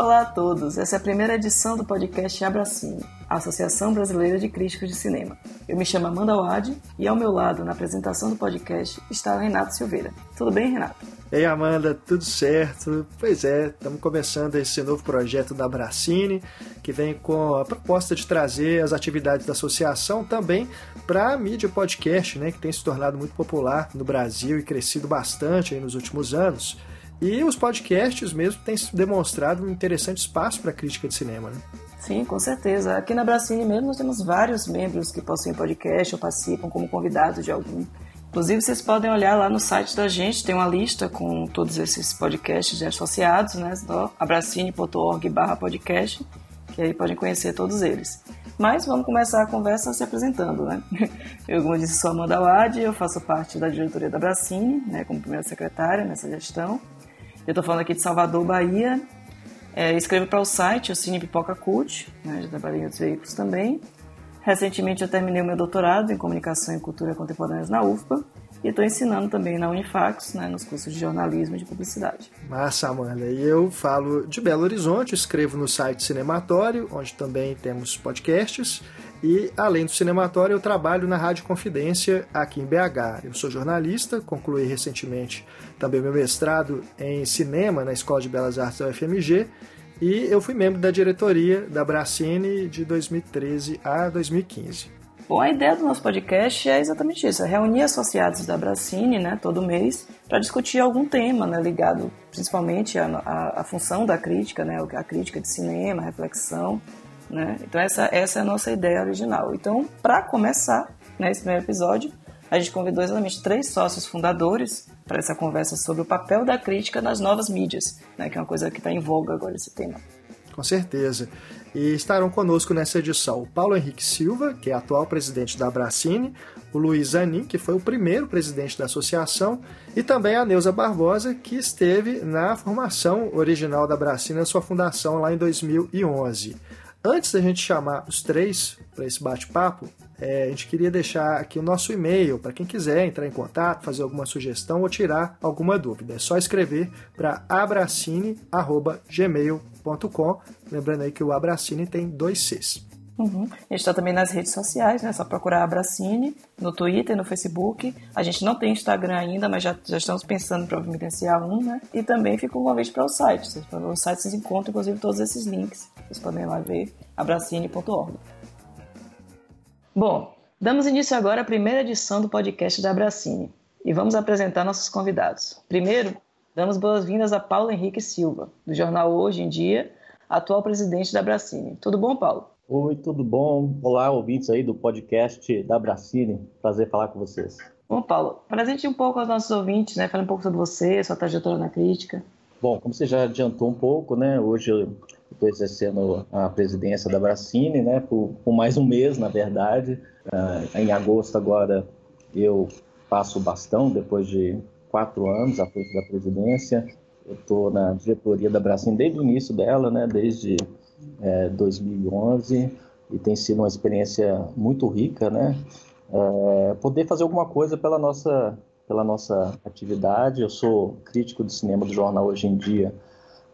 Olá a todos, essa é a primeira edição do podcast Abracine, a Associação Brasileira de Críticos de Cinema. Eu me chamo Amanda Wad e ao meu lado, na apresentação do podcast, está o Renato Silveira. Tudo bem, Renato? Ei, Amanda, tudo certo? Pois é, estamos começando esse novo projeto da Abracine, que vem com a proposta de trazer as atividades da associação também para a mídia podcast, né, que tem se tornado muito popular no Brasil e crescido bastante nos últimos anos. E os podcasts mesmo têm demonstrado um interessante espaço para a crítica de cinema, né? Sim, com certeza. Aqui na Bracine mesmo nós temos vários membros que possuem podcast ou participam como convidados de algum. Inclusive, vocês podem olhar lá no site da gente, tem uma lista com todos esses podcasts associados, né? abracine.org podcast, que aí podem conhecer todos eles. Mas vamos começar a conversa se apresentando, né? Eu, como disse, sou Amanda Wad, eu faço parte da diretoria da Bracine, né, como primeira secretária nessa gestão. Eu estou falando aqui de Salvador, Bahia. É, escrevo para o site, o Cine Pipoca Cult, né, já trabalhei em outros veículos também. Recentemente eu terminei o meu doutorado em Comunicação e Cultura Contemporâneas na UFPA e estou ensinando também na Unifax, né, nos cursos de jornalismo e de publicidade. Massa, Amanda. E eu falo de Belo Horizonte, escrevo no site Cinematório, onde também temos podcasts. E, além do cinematório, eu trabalho na Rádio Confidência aqui em BH. Eu sou jornalista, concluí recentemente também meu mestrado em cinema na Escola de Belas Artes da UFMG e eu fui membro da diretoria da Bracine de 2013 a 2015. Bom, a ideia do nosso podcast é exatamente isso: é reunir associados da Bracine, né, todo mês, para discutir algum tema, né, ligado principalmente à, à, à, função da crítica, né, a crítica de cinema, a reflexão, né? Então essa, essa é a nossa ideia original. Então, para começar né, esse primeiro episódio, a gente convidou exatamente três sócios fundadores para essa conversa sobre o papel da crítica nas novas mídias, né, que é uma coisa que está em voga agora esse tema. Com certeza. E estarão conosco nessa edição o Paulo Henrique Silva, que é atual presidente da Abracine, o Luiz Zanin, que foi o primeiro presidente da associação, e também a Neuza Barbosa, que esteve na formação original da Abracine, na sua fundação lá em 2011. Antes da gente chamar os três para esse bate-papo, é, a gente queria deixar aqui o nosso e-mail para quem quiser entrar em contato, fazer alguma sugestão ou tirar alguma dúvida. É só escrever para abracine.gmail.com. Lembrando aí que o Abracine tem dois Cs. Uhum. A gente está também nas redes sociais, né? É só procurar Abracine no Twitter, no Facebook. A gente não tem Instagram ainda, mas já, já estamos pensando em providenciar um, né? E também fica um convite para o site. O site vocês encontram, inclusive, todos esses links. Vocês podem lá ver, abracine.org. Bom, damos início agora à primeira edição do podcast da Abracine e vamos apresentar nossos convidados. Primeiro, damos boas-vindas a Paulo Henrique Silva, do jornal Hoje em Dia, atual presidente da Abracine. Tudo bom, Paulo? Oi, tudo bom? Olá, ouvintes aí do podcast da Bracine. Prazer falar com vocês. Bom, Paulo, presente um pouco aos nossos ouvintes, né? Fale um pouco sobre você, sua trajetória na crítica. Bom, como você já adiantou um pouco, né? Hoje eu estou exercendo a presidência da Bracine, né? Por, por mais um mês, na verdade. Uh, em agosto agora eu passo o bastão, depois de quatro anos à frente da presidência. Eu estou na diretoria da Bracine desde o início dela, né? Desde é, 2011 e tem sido uma experiência muito rica, né? É, poder fazer alguma coisa pela nossa pela nossa atividade. Eu sou crítico de cinema do jornal hoje em dia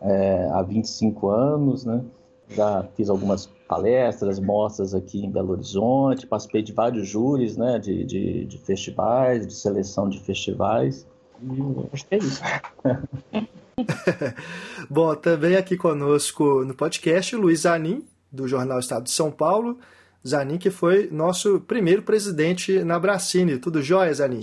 é, há 25 anos, né? Já fiz algumas palestras, mostras aqui em Belo Horizonte, participei de vários júris, né? De, de, de festivais, de seleção de festivais. E acho que é isso. Bom, também aqui conosco no podcast, Luiz Zanin, do Jornal Estado de São Paulo. Zanin, que foi nosso primeiro presidente na Bracine. Tudo jóia, Zanin?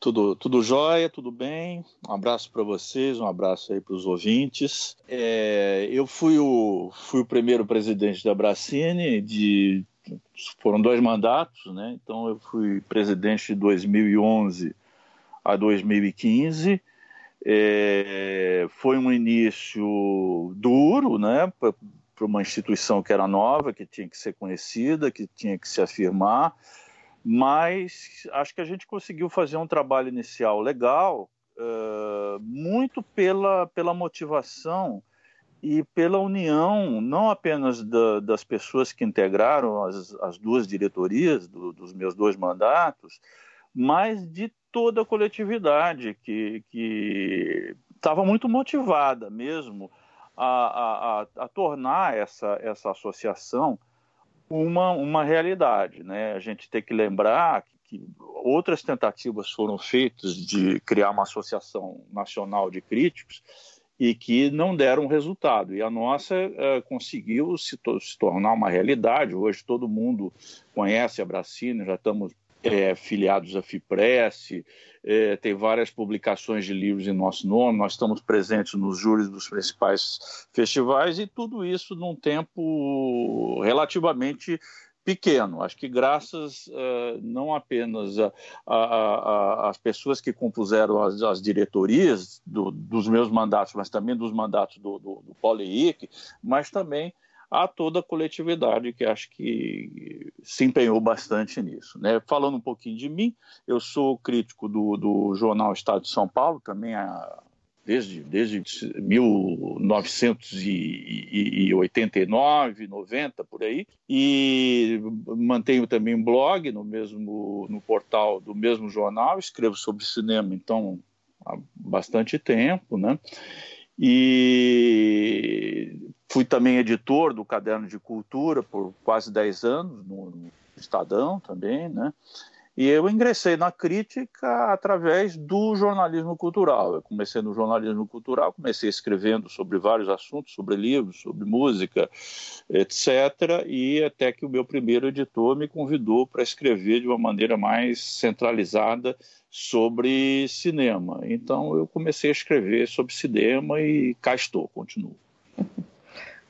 Tudo, tudo jóia, tudo bem. Um abraço para vocês, um abraço aí para os ouvintes. É, eu fui o, fui o primeiro presidente da Bracine, de, foram dois mandatos, né? Então eu fui presidente de 2011 a 2015. É, foi um início duro, né, para uma instituição que era nova, que tinha que ser conhecida, que tinha que se afirmar, mas acho que a gente conseguiu fazer um trabalho inicial legal, uh, muito pela, pela motivação e pela união, não apenas da, das pessoas que integraram as, as duas diretorias do, dos meus dois mandatos, mas de toda a coletividade que estava muito motivada mesmo a, a, a tornar essa, essa associação uma, uma realidade. Né? A gente tem que lembrar que, que outras tentativas foram feitas de criar uma associação nacional de críticos e que não deram resultado. E a nossa é, conseguiu se, to se, tornar uma realidade. Hoje todo mundo conhece a Bracina, já estamos é, filiados à FIPRESS, é, tem várias publicações de livros em nosso nome, nós estamos presentes nos júris dos principais festivais e tudo isso num tempo relativamente pequeno. Acho que graças uh, não apenas às pessoas que compuseram as, as diretorias do, dos meus mandatos, mas também dos mandatos do, do, do Paulo Henrique, mas também a toda a coletividade que acho que se empenhou bastante nisso. Né? Falando um pouquinho de mim, eu sou crítico do, do jornal Estado de São Paulo, também há, desde, desde 1989, 90, por aí, e mantenho também um blog no mesmo no portal do mesmo jornal, escrevo sobre cinema, então há bastante tempo, né? E fui também editor do Caderno de Cultura por quase 10 anos, no, Estadão também, né? E eu ingressei na crítica através do jornalismo cultural. Eu comecei no jornalismo cultural, comecei escrevendo sobre vários assuntos, sobre livros, sobre música, etc. E até que o meu primeiro editor me convidou para escrever de uma maneira mais centralizada sobre cinema. Então eu comecei a escrever sobre cinema e cá estou, continuo.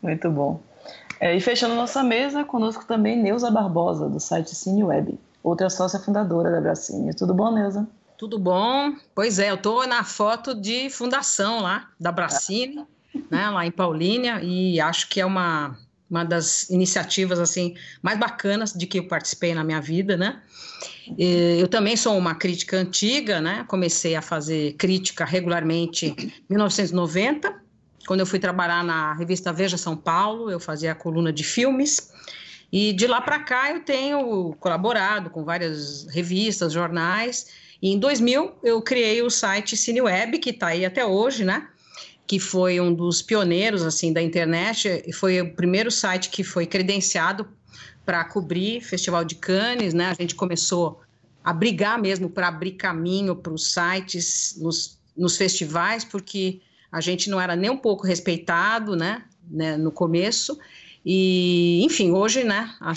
Muito bom. É, e fechando nossa mesa, conosco também Neuza Barbosa, do site CineWeb, outra sócia fundadora da Bracine. Tudo bom, Neuza? Tudo bom. Pois é, eu estou na foto de fundação lá, da Bracine, né, lá em Paulínia, e acho que é uma, uma das iniciativas assim mais bacanas de que eu participei na minha vida, né? Eu também sou uma crítica antiga, né? Comecei a fazer crítica regularmente em 1990, quando eu fui trabalhar na revista Veja São Paulo, eu fazia a coluna de filmes. E de lá para cá eu tenho colaborado com várias revistas, jornais. E em 2000 eu criei o site CineWeb, que está aí até hoje, né? Que foi um dos pioneiros assim da internet. E foi o primeiro site que foi credenciado para cobrir Festival de Cannes, né? A gente começou a brigar mesmo para abrir caminho para os sites nos, nos festivais, porque a gente não era nem um pouco respeitado, né, né no começo. E, enfim, hoje, né, a,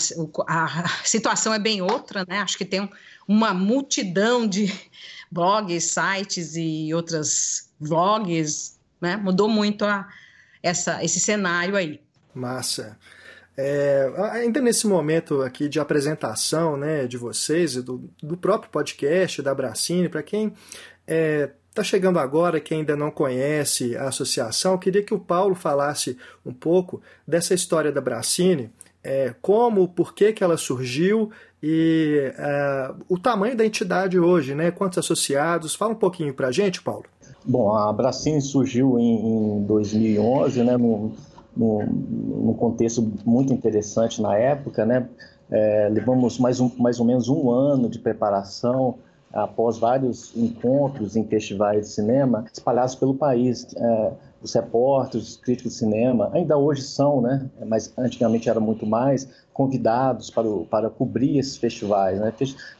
a, situação é bem outra, né? Acho que tem uma multidão de blogs, sites e outras vlogs, né? Mudou muito a, essa, esse cenário aí. Massa. É, ainda nesse momento aqui de apresentação né, de vocês do, do próprio podcast da Bracine, para quem é, Está chegando agora que ainda não conhece a associação, queria que o Paulo falasse um pouco dessa história da Bracine, é, como, por que, que ela surgiu e é, o tamanho da entidade hoje, né? Quantos associados? Fala um pouquinho para a gente, Paulo. Bom, a Bracine surgiu em, em 2011, né? Num, num, contexto muito interessante na época, né? É, levamos mais, um, mais ou menos um ano de preparação após vários encontros em festivais de cinema espalhados pelo país. É, os repórteres, os críticos de cinema, ainda hoje são, né? mas antigamente era muito mais, convidados para, o, para cobrir esses festivais. Né?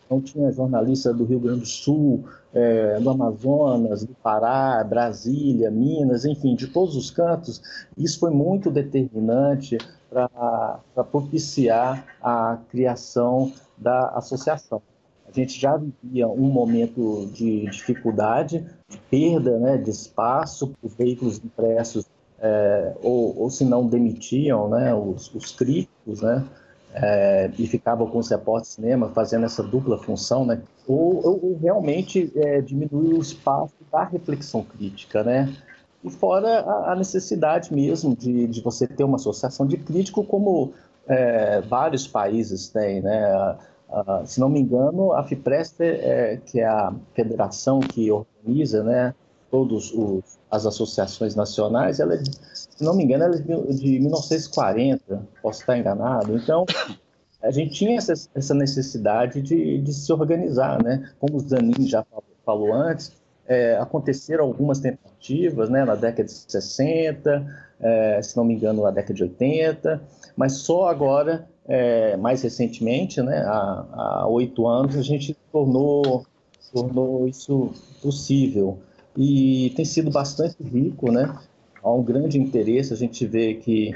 Então tinha jornalistas do Rio Grande do Sul, é, do Amazonas, do Pará, Brasília, Minas, enfim, de todos os cantos. Isso foi muito determinante para propiciar a criação da associação a gente já vivia um momento de dificuldade, de perda né, de espaço, os veículos impressos, é, ou, ou se não demitiam né, os, os críticos, né, é, e ficavam com os repórteres de cinema fazendo essa dupla função, né, ou, ou realmente é, diminuir o espaço da reflexão crítica, né, e fora a, a necessidade mesmo de, de você ter uma associação de crítico como é, vários países têm, né, Uh, se não me engano, a FIPREST, é, que é a federação que organiza né, todas as associações nacionais, ela é, se não me engano, ela é de 1940, posso estar enganado. Então, a gente tinha essa, essa necessidade de, de, se organizar, né? Como o Zanin já falou, falou antes, é, aconteceram algumas tentativas, né, na década de 60, é, se não me engano, na década de 80, mas só agora, é, mais recentemente, né, há oito anos, a gente tornou, tornou isso possível. E tem sido bastante rico, né? Há um grande interesse, a gente vê que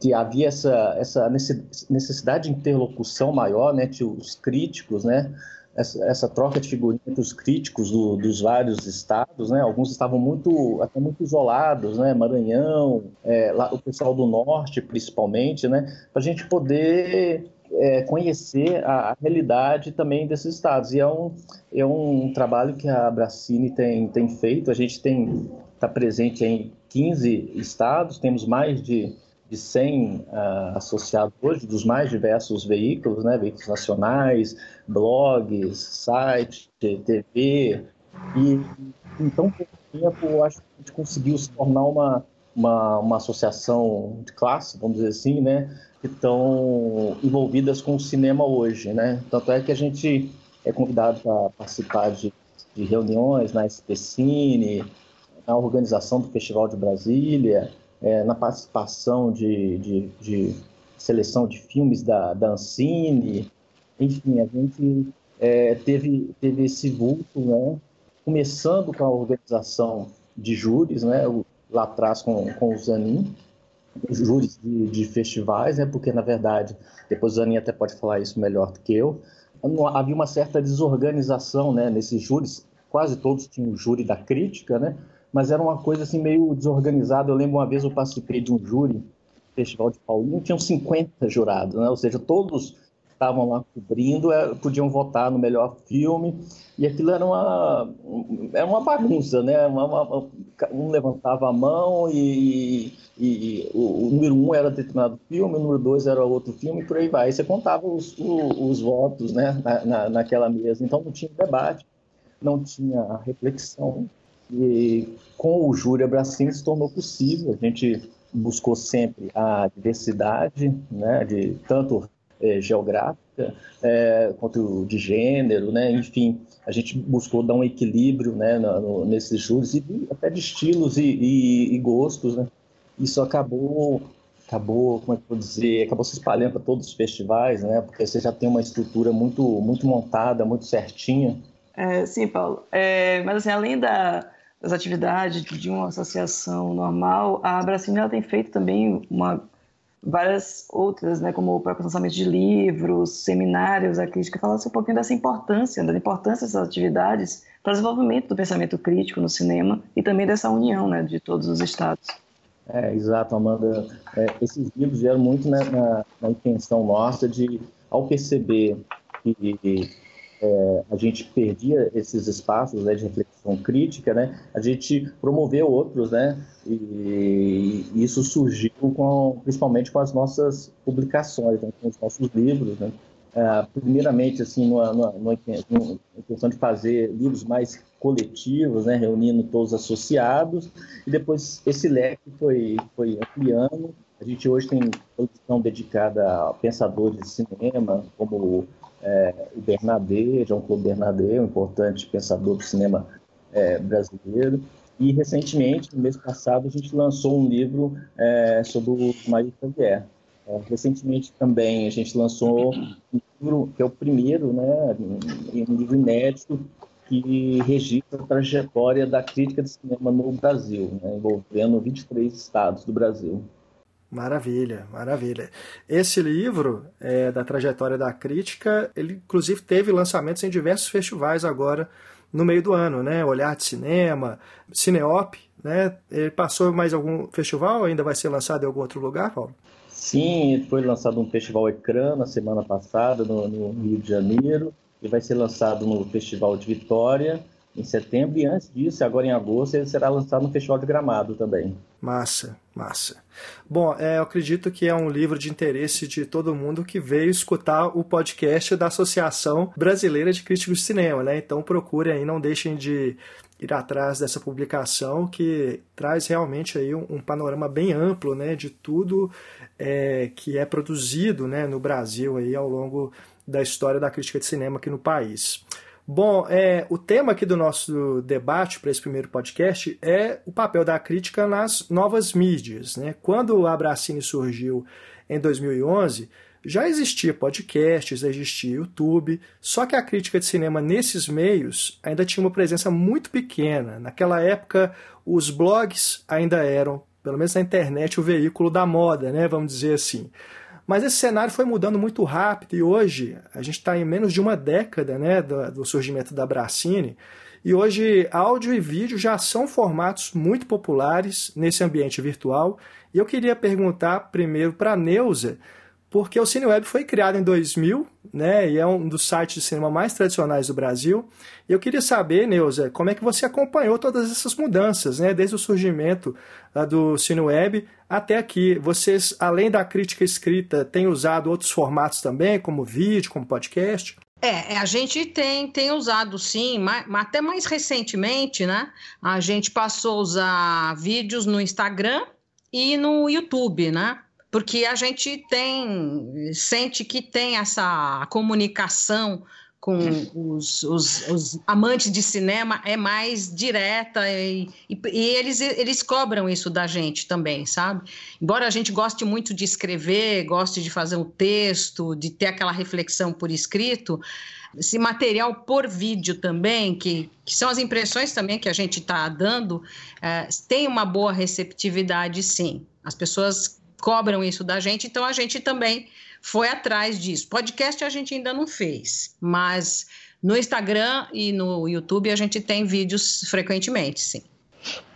que havia essa, essa necessidade de interlocução maior, né, que os críticos, né, essa, essa troca de figurinhas entre os críticos do, dos vários estados, né? Alguns estavam muito até muito isolados, né? Maranhão, é, lá, o pessoal do norte, principalmente, né? Para a gente poder é, conhecer a, a, realidade também desses estados. E é um, é um trabalho que a Bracini tem, tem feito. A gente tem está presente em 15 estados, temos mais de de 100 uh, ah, associados hoje, dos mais diversos veículos, né, veículos nacionais, blogs, sites, TV, e em tão pouco tempo, acho que a gente conseguiu se tornar uma, uma, uma associação de classe, vamos dizer assim, né, que estão envolvidas com o cinema hoje, né, tanto é que a gente é convidado para participar de, de reuniões na SPCine, na organização do Festival de Brasília, é, na participação de, de, de, seleção de filmes da, da Ancine, enfim, a gente é, teve, teve esse vulto, né, começando com a organização de júris, né, lá atrás com, com o Zanin, júris de, de, festivais, né, porque na verdade, depois o Zanin até pode falar isso melhor do que eu, havia uma certa desorganização né, nesses júris, quase todos tinham o júri da crítica, né, mas era uma coisa assim meio desorganizada. Eu lembro uma vez eu participei de um júri Festival de Paulinho, tinham 50 jurados, né? ou seja, todos estavam lá cobrindo, é, podiam votar no melhor filme, e aquilo era uma, era uma bagunça, né? Uma, uma, um levantava a mão e, e, o, o, número um era determinado filme, o número dois era outro filme, e por aí vai. E você contava os, os, os votos né? Na, na, naquela mesa, então não tinha debate, não tinha reflexão, e com o Júlia Bracini se tornou possível. A gente buscou sempre a diversidade, né, de tanto é, geográfica é, quanto de gênero, né, enfim, a gente buscou dar um equilíbrio né, no, nesses júris e até de estilos e, e, e gostos, né. Isso acabou acabou, como é que eu vou dizer, acabou se espalhando para todos os festivais, né? Porque você já tem uma estrutura muito, muito montada, muito certinha. É, sim, Paulo. É, mas assim, além da, das atividades de uma associação normal, a Brasília ela tem feito também uma, várias outras, né, como o próprio lançamento de livros, seminários, a crítica fala um pouquinho dessa importância, da importância dessas atividades para o desenvolvimento do pensamento crítico no cinema e também dessa união né, de todos os estados. É, exato, Amanda. É, esses livros vieram muito na, na, na intenção nossa de, ao perceber que é, a gente perdia esses espaços né, de reflexão crítica, né, a gente promoveu outros, né, e, e isso surgiu com, principalmente com as nossas publicações, né, com os nossos livros, né. É, primeiramente, assim, numa, numa, numa, questão de fazer livros mais coletivos, né, reunindo todos os associados, e depois esse leque foi, foi ampliando. A gente hoje tem produção dedicada a pensadores de cinema, como é, o Bernadette, Jean-Claude Bernadette, um importante pensador do cinema é, brasileiro. E, recentemente, no mês passado, a gente lançou um livro é, sobre o Mário Xavier. É, recentemente também a gente lançou um livro que é o primeiro, né, um livro inédito que registra a trajetória da crítica de cinema no Brasil, né, envolvendo 23 estados do Brasil. Maravilha, maravilha. Esse livro, é, da trajetória da crítica, ele inclusive teve lançamentos em diversos festivais agora no meio do ano, né? Olhar de Cinema, Cineop, né? Ele passou mais algum festival? Ainda vai ser lançado em algum outro lugar, Paulo? Sim, foi lançado um festival Ecrã na semana passada no, no Rio de Janeiro e vai ser lançado no Festival de Vitória em setembro e antes disso, agora em agosto, ele será lançado no Festival de Gramado também. Massa, massa. Bom, é, eu acredito que é um livro de interesse de todo mundo que veio escutar o podcast da Associação Brasileira de Críticos de Cinema, né? Então procure aí, não deixem de ir atrás dessa publicação que traz realmente aí um, um panorama bem amplo, né, de tudo é, que é produzido, né, no Brasil aí ao longo da história da crítica de cinema aqui no país. Bom, é, o tema aqui do nosso debate para esse primeiro podcast é o papel da crítica nas novas mídias. Né? Quando a Abracine surgiu em 2011, já existia podcast, já existia YouTube, só que a crítica de cinema nesses meios ainda tinha uma presença muito pequena. Naquela época, os blogs ainda eram, pelo menos na internet, o veículo da moda, né? vamos dizer assim. Mas esse cenário foi mudando muito rápido e hoje a gente está em menos de uma década né, do, do surgimento da Bracine. E hoje áudio e vídeo já são formatos muito populares nesse ambiente virtual. E eu queria perguntar primeiro para a Neuza porque o CineWeb foi criado em 2000, né, e é um dos sites de cinema mais tradicionais do Brasil. E eu queria saber, Neuza, como é que você acompanhou todas essas mudanças, né, desde o surgimento uh, do CineWeb até aqui. Vocês, além da crítica escrita, têm usado outros formatos também, como vídeo, como podcast? É, é a gente tem, tem usado sim, mas, até mais recentemente, né? A gente passou a usar vídeos no Instagram e no YouTube, né? Porque a gente tem, sente que tem essa comunicação com os, os, os, amantes de cinema é mais direta e, e, e, eles, eles cobram isso da gente também, sabe? Embora a gente goste muito de escrever, goste de fazer um texto, de ter aquela reflexão por escrito, esse material por vídeo também, que, que são as impressões também que a gente está dando, é, tem uma boa receptividade, sim. As pessoas cobram isso da gente, então a gente também foi atrás disso. Podcast a gente ainda não fez, mas no Instagram e no YouTube a gente tem vídeos frequentemente, sim.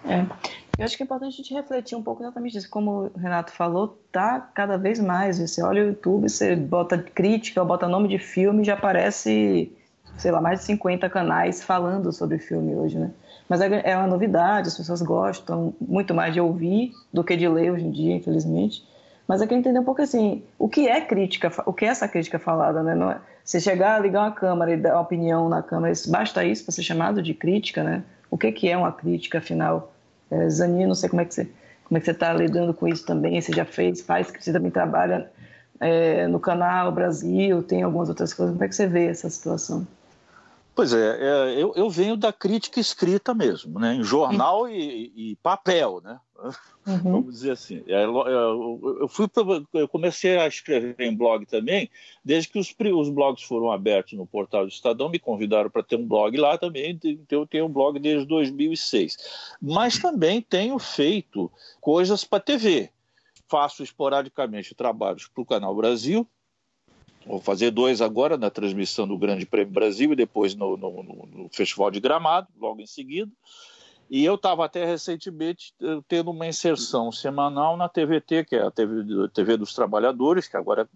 É. Eu acho que é importante a gente refletir um pouco exatamente isso. Como o Renato falou, tá cada vez mais. Você olha o YouTube, você bota crítica, bota nome de filme, já aparece, sei lá, mais de 50 canais falando sobre filme hoje, né? Mas é, é uma novidade, as pessoas gostam muito mais de ouvir do que de ler hoje em dia, infelizmente. Mas eu quero entender um pouco assim, o que é crítica, o que é essa crítica falada, né? Não é, você chegar, ligar uma câmera e dar uma opinião na câmera, basta isso para ser chamado de crítica, né? O que, que é uma crítica, afinal? É, Zanin, não sei como é que você como é que você está lidando com isso também, você já fez, faz, você também trabalha é, no canal Brasil, tem algumas outras coisas, como é que você vê essa situação? Pois é, é eu, eu, venho da crítica escrita mesmo, né, em jornal e, e papel, né? Uhum. Vamos dizer assim. É, eu, fui eu comecei a escrever em blog também, desde que os, os blogs foram abertos no portal do Estadão, me convidaram para ter um blog lá também, então eu tenho um blog desde 2006. Mas também tenho feito coisas para TV. Faço esporadicamente trabalhos para o Canal Brasil, Vou fazer dois agora na transmissão do Grande Prêmio Brasil e depois no, no, no Festival de Gramado, logo em seguida. E eu estava até recentemente eh, tendo uma inserção semanal na TVT, que é a TV, TV dos Trabalhadores, que agora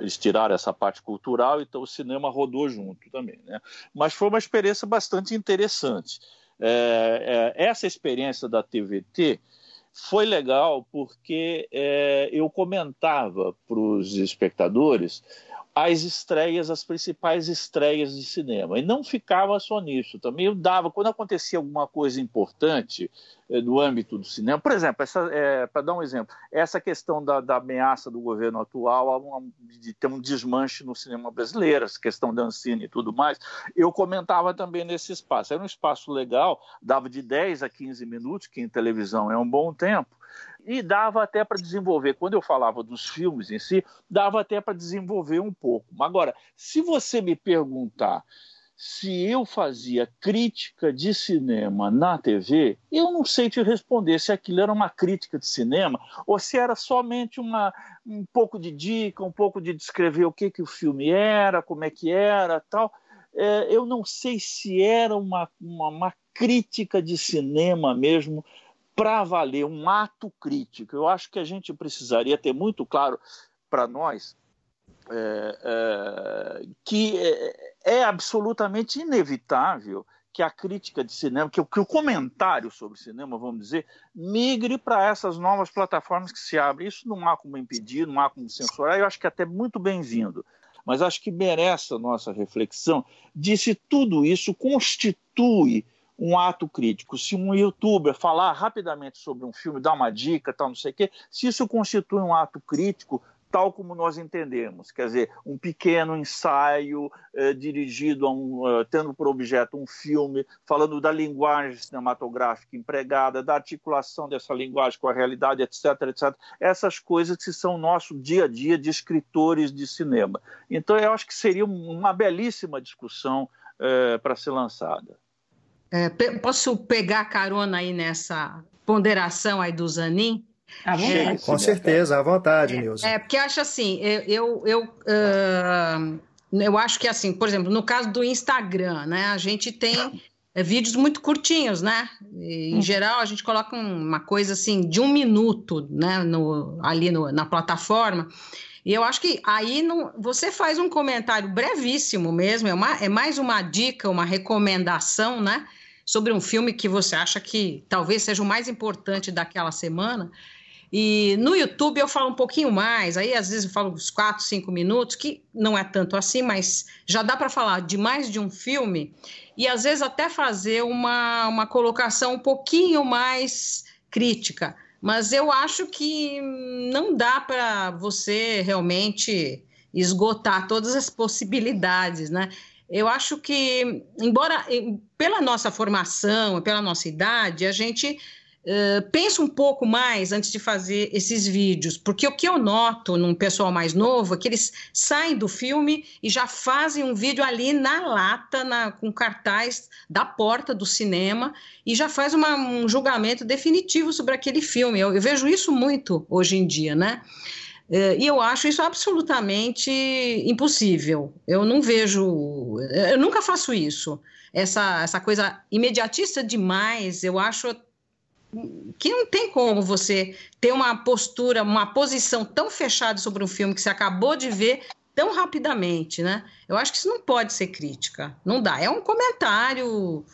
eles tiraram essa parte cultural, então o cinema rodou junto também. Né? Mas foi uma experiência bastante interessante. É, é, essa experiência da TVT foi legal porque é, eu comentava para os espectadores as estreias, as principais estreias de cinema. E não ficava só nisso. Também eu dava, quando acontecia alguma coisa importante eh, no âmbito do cinema, por exemplo, é, para dar um exemplo, essa questão da, da ameaça do governo atual de ter um desmanche no cinema brasileiro, essa questão da Ancine e tudo mais, eu comentava também nesse espaço. Era um espaço legal, dava de 10 a 15 minutos, que em televisão é um bom tempo, e dava até para desenvolver, quando eu falava dos filmes em si, dava até para desenvolver um pouco. Agora, se você me perguntar se eu fazia crítica de cinema na TV, eu não sei te responder se aquilo era uma crítica de cinema ou se era somente uma, um pouco de dica, um pouco de descrever o que, que o filme era, como é que era, tal. É, eu não sei se era uma, uma, uma crítica de cinema mesmo, para valer um ato crítico, eu acho que a gente precisaria ter muito claro para nós é, é, que é, é, absolutamente inevitável que a crítica de cinema, que, que o comentário sobre cinema, vamos dizer, migre para essas novas plataformas que se abrem. Isso não há como impedir, não há como censurar, eu acho que é até muito bem-vindo. Mas acho que merece a nossa reflexão de se tudo isso constitui um ato crítico. Se um youtuber falar rapidamente sobre um filme, dar uma dica, tal, não sei o quê, se isso constitui um ato crítico tal como nós entendemos, quer dizer, um pequeno ensaio eh, dirigido a um, uh, tendo por objeto um filme, falando da linguagem cinematográfica empregada, da articulação dessa linguagem com a realidade, etc, etc. Essas coisas que são nosso dia a dia de escritores de cinema. Então, eu acho que seria uma belíssima discussão eh, para ser lançada. É, posso pegar carona aí nessa ponderação aí do Zanin? Vontade. Com certeza, à vontade, Nilson. É, porque acho assim, eu, eu, eu, uh, eu acho que assim, por exemplo, no caso do Instagram, né, a gente tem é, vídeos muito curtinhos, né? E, em hum. geral, a gente coloca uma coisa assim de um minuto, né, no, ali no, na plataforma. E eu acho que aí não, você faz um comentário brevíssimo mesmo, é, uma, é mais uma dica, uma recomendação, né? Sobre um filme que você acha que talvez seja o mais importante daquela semana. E no YouTube eu falo um pouquinho mais, aí às vezes eu falo uns 4, 5 minutos, que não é tanto assim, mas já dá para falar de mais de um filme e às vezes até fazer uma, uma colocação um pouquinho mais crítica. Mas eu acho que não dá para você realmente esgotar todas as possibilidades, né? Eu acho que, embora pela nossa formação, pela nossa idade, a gente Uh, pensa um pouco mais antes de fazer esses vídeos, porque o que eu noto num pessoal mais novo é que eles saem do filme e já fazem um vídeo ali na lata, na, com cartaz da porta do cinema, e já faz uma, um julgamento definitivo sobre aquele filme. Eu, eu, vejo isso muito hoje em dia, né? Uh, e eu acho isso absolutamente impossível. Eu não vejo, eu nunca faço isso. Essa, essa coisa imediatista demais, eu acho que não tem como você ter uma postura, uma posição tão fechada sobre um filme que você acabou de ver tão rapidamente, né? Eu acho que isso não pode ser crítica, não dá. É um comentário,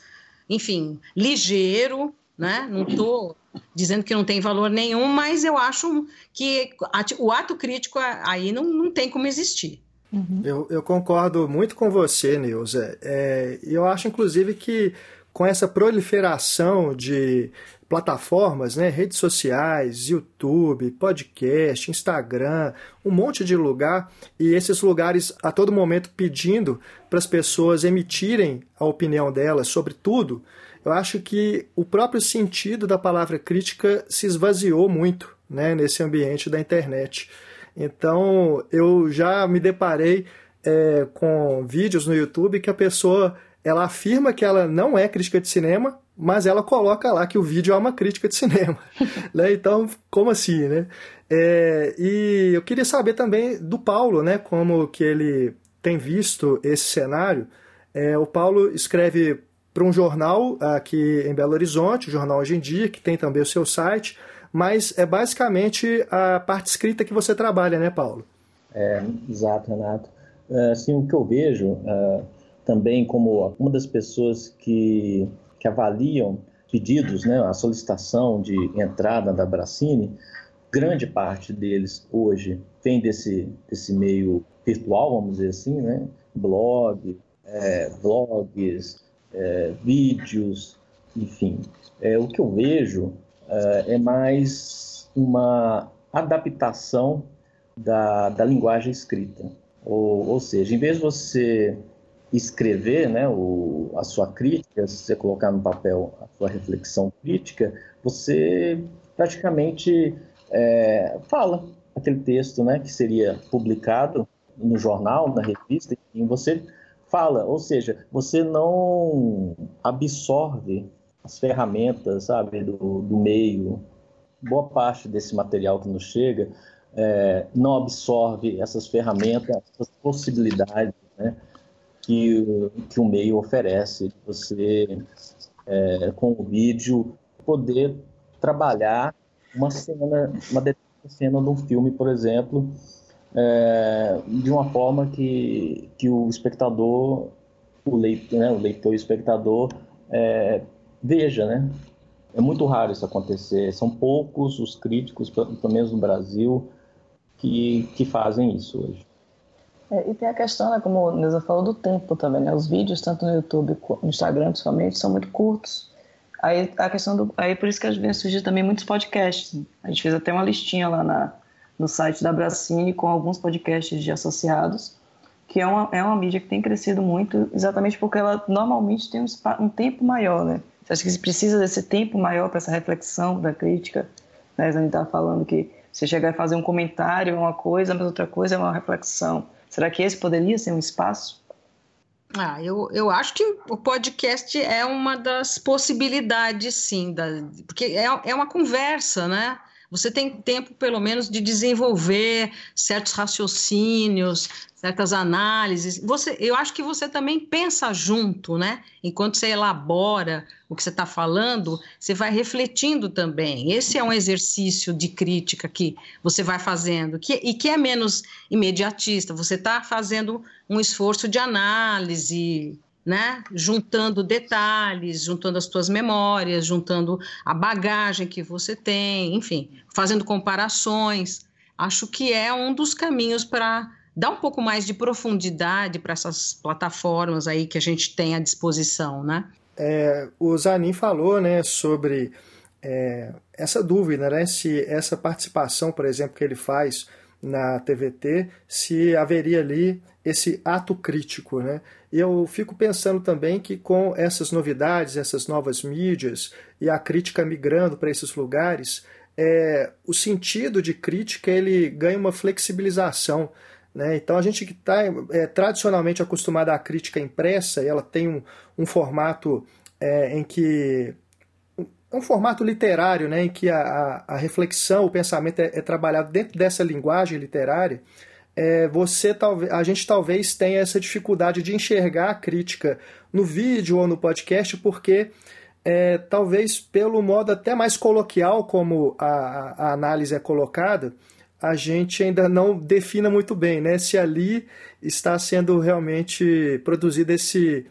enfim, ligeiro, né? Não estou dizendo que não tem valor nenhum, mas eu acho que o ato crítico aí não, não tem como existir. Uhum. Eu, eu, concordo muito com você, Nilza. É, eu acho, inclusive, que com essa proliferação de plataformas, né, redes sociais, YouTube, podcast, Instagram, um monte de lugar e esses lugares a todo momento pedindo para as pessoas emitirem a opinião delas sobre tudo. Eu acho que o próprio sentido da palavra crítica se esvaziou muito, né, nesse ambiente da internet. Então eu já me deparei é, com vídeos no YouTube que a pessoa ela afirma que ela não é crítica de cinema, mas ela coloca lá que o vídeo é uma crítica de cinema. né? Então, como assim, né? É, e eu queria saber também do Paulo, né? Como que ele tem visto esse cenário. É, o Paulo escreve para um jornal aqui em Belo Horizonte, o Jornal Hoje em Dia, que tem também o seu site, mas é basicamente a parte escrita que você trabalha, né, Paulo? É, exato, Renato. É, assim, o que eu vejo uh, também como uma das pessoas que que avaliam pedidos, né, a solicitação de entrada da Bracine, grande parte deles hoje vem desse, desse meio virtual, vamos dizer assim, né, blog, é, blogs, é, vídeos, enfim. É, o que eu vejo é, é mais uma adaptação da, da linguagem escrita. Ou, ou seja, em vez de você escrever né, o, a sua crítica, se você colocar no papel a sua reflexão crítica, você praticamente é, fala aquele texto né, que seria publicado no jornal, na revista, e você fala, ou seja, você não absorve as ferramentas, sabe, do, do meio. Boa parte desse material que nos chega é, não absorve essas ferramentas, essas possibilidades, né? que, que o meio oferece, você, é, com o vídeo, poder trabalhar uma cena, uma cena de um filme, por exemplo, é, de uma forma que, que o espectador, o leitor, né, o leitor e o espectador é, veja, né? É muito raro isso acontecer. São poucos os críticos, pelo menos no Brasil, que, que fazem isso hoje. É, e tem a questão, né, como o Nilza falou, do tempo também, né? Os vídeos, tanto no YouTube quanto no Instagram, principalmente, são muito curtos. Aí a questão do. Aí por isso que vezes surgir também muitos podcasts. A gente fez até uma listinha lá na, no site da Bracine com alguns podcasts de associados, que é uma, é uma mídia que tem crescido muito, exatamente porque ela normalmente tem um, um tempo maior, né? Você acha que se precisa desse tempo maior para essa reflexão da crítica? Né? A gente estava falando que você chegar a fazer um comentário é uma coisa, mas outra coisa é uma reflexão. Será que esse poderia ser um espaço? Ah, eu, eu acho que o podcast é uma das possibilidades, sim, da, porque é, é uma conversa, né? Você tem tempo, pelo menos, de desenvolver certos raciocínios, certas análises. Você, eu acho que você também pensa junto, né? Enquanto você elabora o que você está falando, você vai refletindo também. Esse é um exercício de crítica que você vai fazendo, que, e que é menos imediatista. Você está fazendo um esforço de análise, né? Juntando detalhes, juntando as tuas memórias, juntando a bagagem que você tem, enfim, fazendo comparações. Acho que é um dos caminhos para dar um pouco mais de profundidade para essas plataformas aí que a gente tem à disposição, né? É, o Zanin falou, né, sobre é, essa dúvida, né, se essa participação, por exemplo, que ele faz na TVT, se haveria ali esse ato crítico, né? E eu fico pensando também que com essas novidades, essas novas mídias e a crítica migrando para esses lugares, é, o sentido de crítica ele ganha uma flexibilização. Né? Então a gente que está é, tradicionalmente acostumado à crítica impressa, e ela tem um, um formato é, em que um formato literário, né, em que a, a, a reflexão, o pensamento é, é, trabalhado dentro dessa linguagem literária é, você talvez a gente talvez tenha essa dificuldade de enxergar a crítica no vídeo ou no podcast, porque é, talvez pelo modo até mais coloquial como a, a análise é colocada, a gente ainda não defina muito bem né, se ali está sendo realmente produzido esse,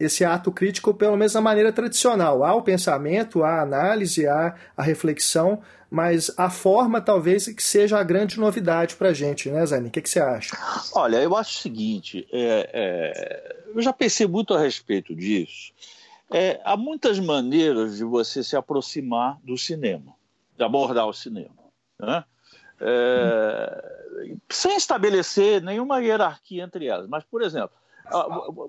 esse ato crítico, pelo menos da maneira tradicional. Há o pensamento, há a análise, há a reflexão, mas a forma talvez que seja a grande novidade para a gente, né, Zani? O que, que, você acha? Olha, eu acho o seguinte: é, é, eu já pensei muito a respeito disso. É, há muitas maneiras de você se aproximar do cinema, de abordar o cinema. Né? Hum. Sem estabelecer nenhuma hierarquia entre elas. Mas, por exemplo,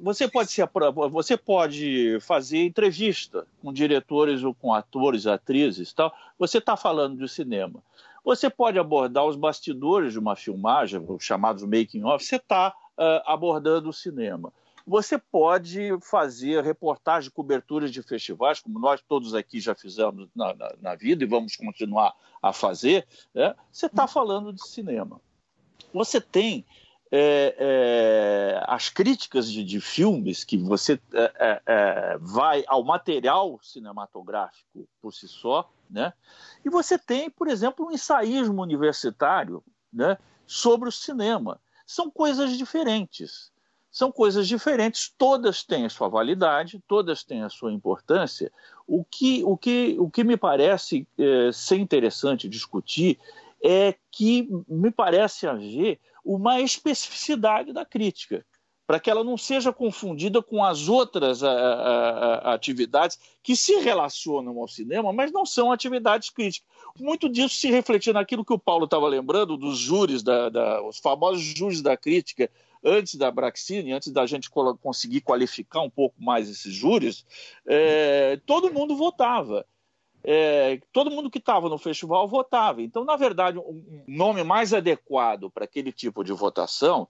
você pode, ser, você pode fazer entrevista com diretores ou com atores, atrizes tal. Você está falando de cinema. Você pode abordar os bastidores de uma filmagem, os chamados making of. Você está uh, abordando o cinema. Você pode fazer reportagem, coberturas de festivais, como nós todos aqui já fizemos na, na, na vida e vamos continuar a fazer. Né? Você está falando de cinema. Você tem é, é, as críticas de, de, filmes que você é, é, é, vai ao material cinematográfico por si só, né? E você tem, por exemplo, um ensaísmo universitário, né, sobre o cinema. São coisas diferentes. São coisas diferentes, todas têm a sua validade, todas têm a sua importância. O que, o que, o que me parece é, ser interessante discutir é que me parece haver uma especificidade da crítica, para que ela não seja confundida com as outras a, a, a, atividades que se relacionam ao cinema, mas não são atividades críticas. Muito disso se refletia naquilo que o Paulo estava lembrando dos júris, da, da, os famosos júris da crítica, antes da Braxine, antes da gente conseguir qualificar um pouco mais esses júris, é, todo mundo votava é, todo mundo que estava no festival votava. Então, na verdade, um nome mais adequado para aquele tipo de votação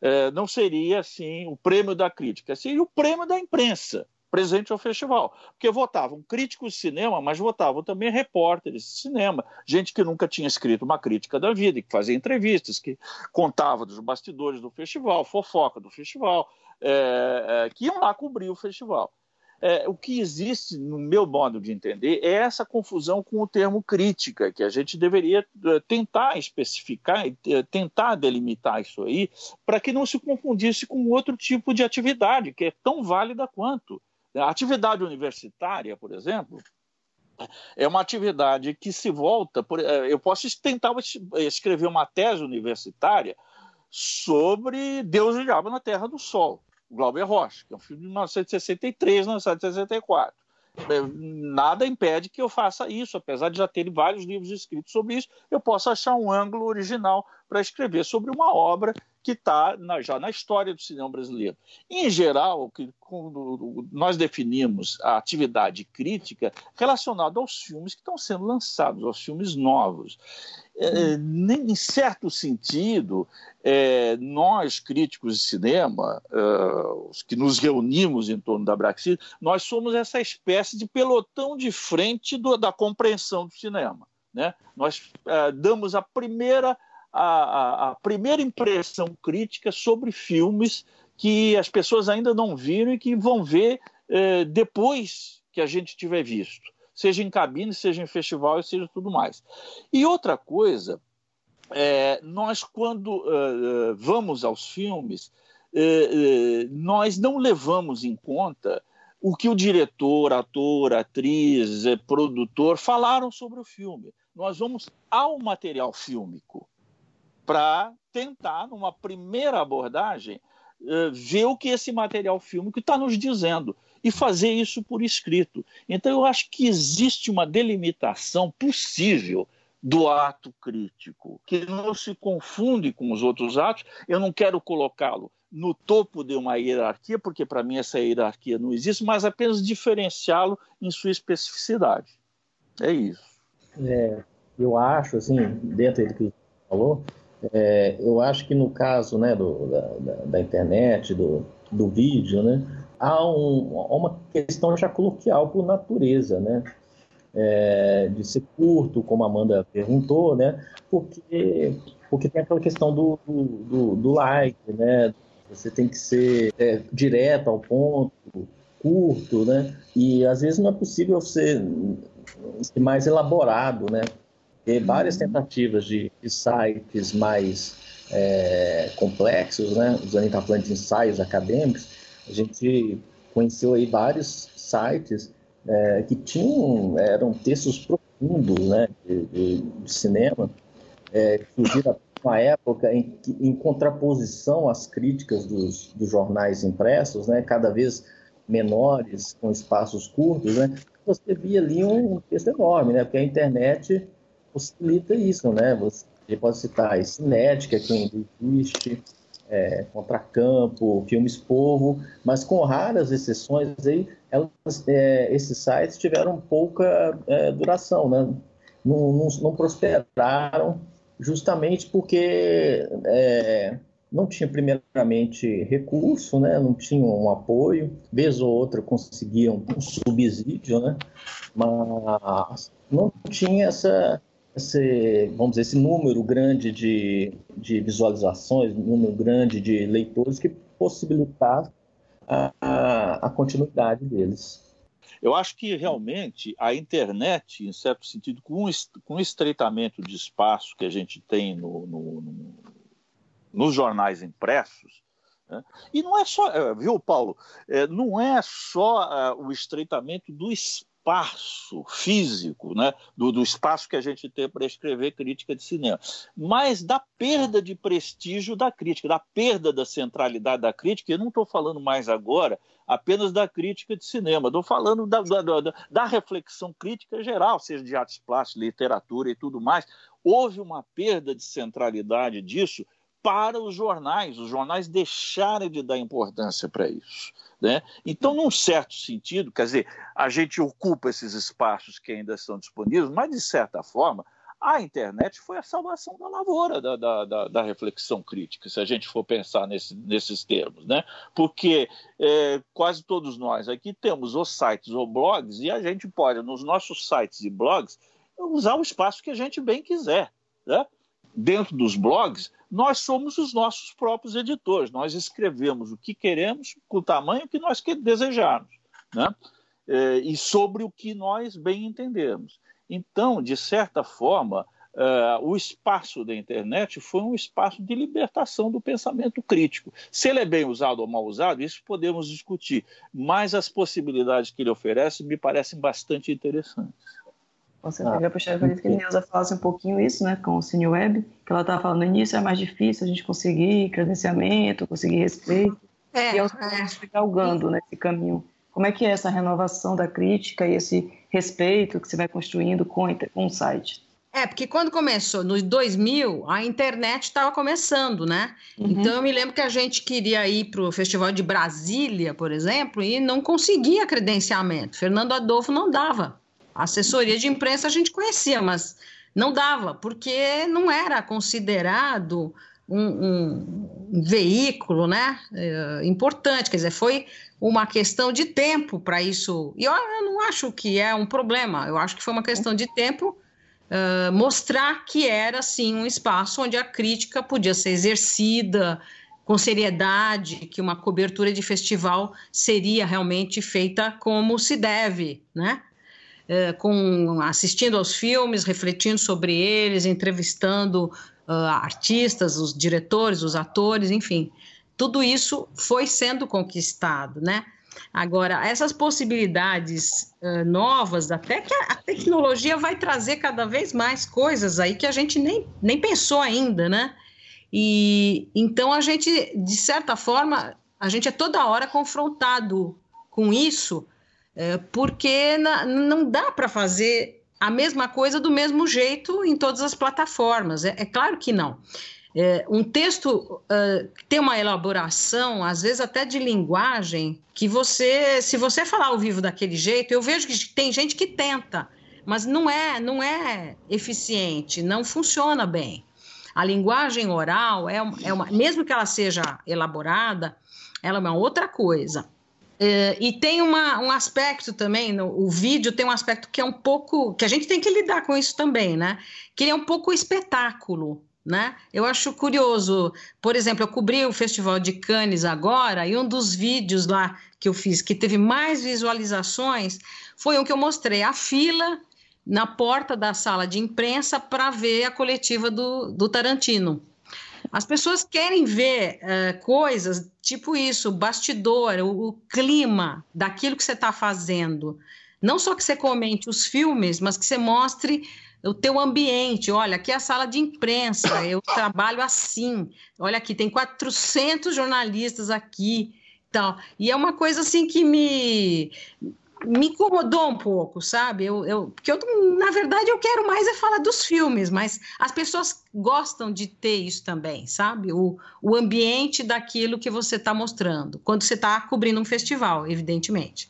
é, não seria assim o prêmio da crítica, seria o prêmio da imprensa presente ao festival. Porque votavam críticos de cinema, mas votavam também repórteres de cinema, gente que nunca tinha escrito uma crítica da vida, que fazia entrevistas, que contava dos bastidores do festival, fofoca do festival, é, é, que iam lá cobrir o festival. É, o que existe, no meu modo de entender, é essa confusão com o termo crítica, que a gente deveria é, tentar especificar é, tentar delimitar isso aí, para que não se confundisse com outro tipo de atividade, que é tão válida quanto. A atividade universitária, por exemplo, é uma atividade que se volta. Por, é, eu posso tentar escrever uma tese universitária sobre Deus e o Diabo na Terra do Sol. Glauber Rocha, que é um filme de 1963, 1964. é, nada impede que eu faça isso, apesar de já ter vários livros escritos sobre isso, eu posso achar um ângulo original para escrever sobre uma obra que está já na história do cinema brasileiro. Em geral, que, quando nós definimos a atividade crítica relacionada aos filmes que estão sendo lançados, aos filmes novos. É, em certo sentido, é, nós, críticos de cinema, é, os que nos reunimos em torno da Braxis, nós somos essa espécie de pelotão de frente do, da compreensão do cinema. Né? Nós é, damos a primeira a, a, primeira impressão crítica sobre filmes que as pessoas ainda não viram e que vão ver eh, depois que a gente tiver visto, seja em cabine, seja em festival, seja tudo mais. E outra coisa, é, nós quando uh, vamos aos filmes, nós não levamos em conta o que o diretor, ator, atriz, produtor falaram sobre o filme. Nós vamos ao material fílmico para tentar, numa primeira abordagem, eh, ver o que esse material fílmico está nos dizendo e fazer isso por escrito. Então, eu acho que existe uma delimitação possível do ato crítico, que não se confunde com os outros atos. Eu não quero colocá-lo no topo de uma hierarquia, porque para mim essa hierarquia não existe, mas apenas diferenciá-lo em sua especificidade. É isso. É, eu acho, assim, dentro do que falou, é, eu acho que no caso né, do, da, da, internet, do, do vídeo, né, há, um, uma questão já coloquial por natureza, né? É, de ser curto, como a Amanda perguntou, né? Porque, porque tem aquela questão do, do, do like, né? Você tem que ser é, direto ao ponto, curto, né? E às vezes não é possível ser mais elaborado, né? ter várias tentativas de, de sites mais é, complexos, né? O Zanin de ensaios acadêmicos. A gente conheceu aí vários sites é, que tinham eram textos profundos, né? De, de, de cinema, é, que surgiram uma época em, em contraposição às críticas dos, dos jornais impressos, né? Cada vez menores, com espaços curtos, né? Você via ali um texto enorme, né? Porque a internet possibilita isso, né? Você pode citar a Cinética, que ainda existe, é, Contracampo, Filmes Povo, mas com raras exceções aí, elas, é, esses sites tiveram pouca é, duração, né? Não, não, não, prosperaram justamente porque é, não tinha primeiramente recurso, né? Não tinham um apoio, vez ou outra conseguiam um subsídio, né? Mas não tinha essa esse, vamos dizer, esse número grande de, de visualizações, número grande de leitores que possibilitar a, a, continuidade deles. Eu acho que realmente a internet, em certo sentido, com, com o estreitamento de espaço que a gente tem no, no, no, nos jornais impressos, né? e não é só, é, viu, Paulo, é, não é só uh, o estreitamento do espaço espaço físico, né, do, do espaço que a gente tem para escrever crítica de cinema, mas da perda de prestígio da crítica, da perda da centralidade da crítica. Eu não estou falando mais agora apenas da crítica de cinema, estou falando da, da, da, da reflexão crítica geral, seja de artes plásticas, literatura e tudo mais. Houve uma perda de centralidade disso para os jornais, os jornais deixarem de dar importância para isso. Né? Então, num certo sentido, quer dizer, a gente ocupa esses espaços que ainda estão disponíveis, mas de certa forma, a internet foi a salvação da lavoura da, da, da, da reflexão crítica, se a gente for pensar nesse, nesses termos, né? Porque é, quase todos nós aqui temos os sites ou blogs e a gente pode, nos nossos sites e blogs, usar o espaço que a gente bem quiser, né? Dentro dos blogs, nós somos os nossos próprios editores. Nós escrevemos o que queremos, com o tamanho que nós desejarmos, né? É, e sobre o que nós bem entendemos. Então, de certa forma, Uh, o espaço da internet foi um espaço de libertação do pensamento crítico. Se ele é bem usado ou mal usado, isso podemos discutir, mas as possibilidades que ele oferece me parecem bastante interessantes. Você ah, eu puxar que a Neuza falasse um pouquinho isso, né, com o Cine Web, que ela estava falando no início, é mais difícil a gente conseguir credenciamento, conseguir respeito. É, e aos é. galgando nesse caminho Como é que é essa renovação da crítica e esse respeito que você vai construindo com, com o site? É, porque quando começou, nos 2000, a internet estava começando, né? Uhum. Então eu me lembro que a gente queria ir para o Festival de Brasília, por exemplo, e não conseguia credenciamento. Fernando Adolfo não dava. Assessoria de imprensa a gente conhecia, mas não dava, porque não era considerado um, um, veículo né, é, importante. Quer dizer, foi uma questão de tempo para isso. E eu, eu não acho que é um problema, eu acho que foi uma questão de tempo uh, mostrar que era, sim, um espaço onde a crítica podia ser exercida com seriedade, que uma cobertura de festival seria realmente feita como se deve, né? Uh, com assistindo aos filmes, refletindo sobre eles, entrevistando uh, artistas, os diretores, os atores, enfim, tudo isso foi sendo conquistado, né? Agora, essas possibilidades uh, novas, até que a, tecnologia vai trazer cada vez mais coisas aí que a gente nem, nem pensou ainda, né? E então a gente, de certa forma, a gente é toda hora confrontado com isso, porque na, não dá para fazer a mesma coisa do mesmo jeito em todas as plataformas. É, é claro que não. É, um texto uh, tem uma elaboração, às vezes até de linguagem, que você, se você falar ao vivo daquele jeito, eu vejo que tem gente que tenta, mas não é, não é eficiente, não funciona bem. A linguagem oral é, é uma, mesmo que ela seja elaborada, ela é uma outra coisa. É, e tem uma, um aspecto também, no, o vídeo tem um aspecto que é um pouco. que a gente tem que lidar com isso também, né? Que ele é um pouco espetáculo né? Eu acho curioso, por exemplo, eu cobri o Festival de Cannes agora e um dos vídeos lá que eu fiz que teve mais visualizações foi um que eu mostrei a fila na porta da sala de imprensa para ver a coletiva do, do Tarantino. As pessoas querem ver uh, coisas tipo isso, bastidor, o, o clima daquilo que você está fazendo. Não só que você comente os filmes, mas que você mostre o teu ambiente. Olha, aqui é a sala de imprensa, eu trabalho assim. Olha aqui, tem 400 jornalistas aqui. Então, e é uma coisa assim que me me incomodou um pouco, sabe? Eu, eu, porque eu, na verdade, eu quero mais é falar dos filmes, mas as pessoas gostam de ter isso também, sabe? O, o ambiente daquilo que você está mostrando, quando você está cobrindo um festival, evidentemente.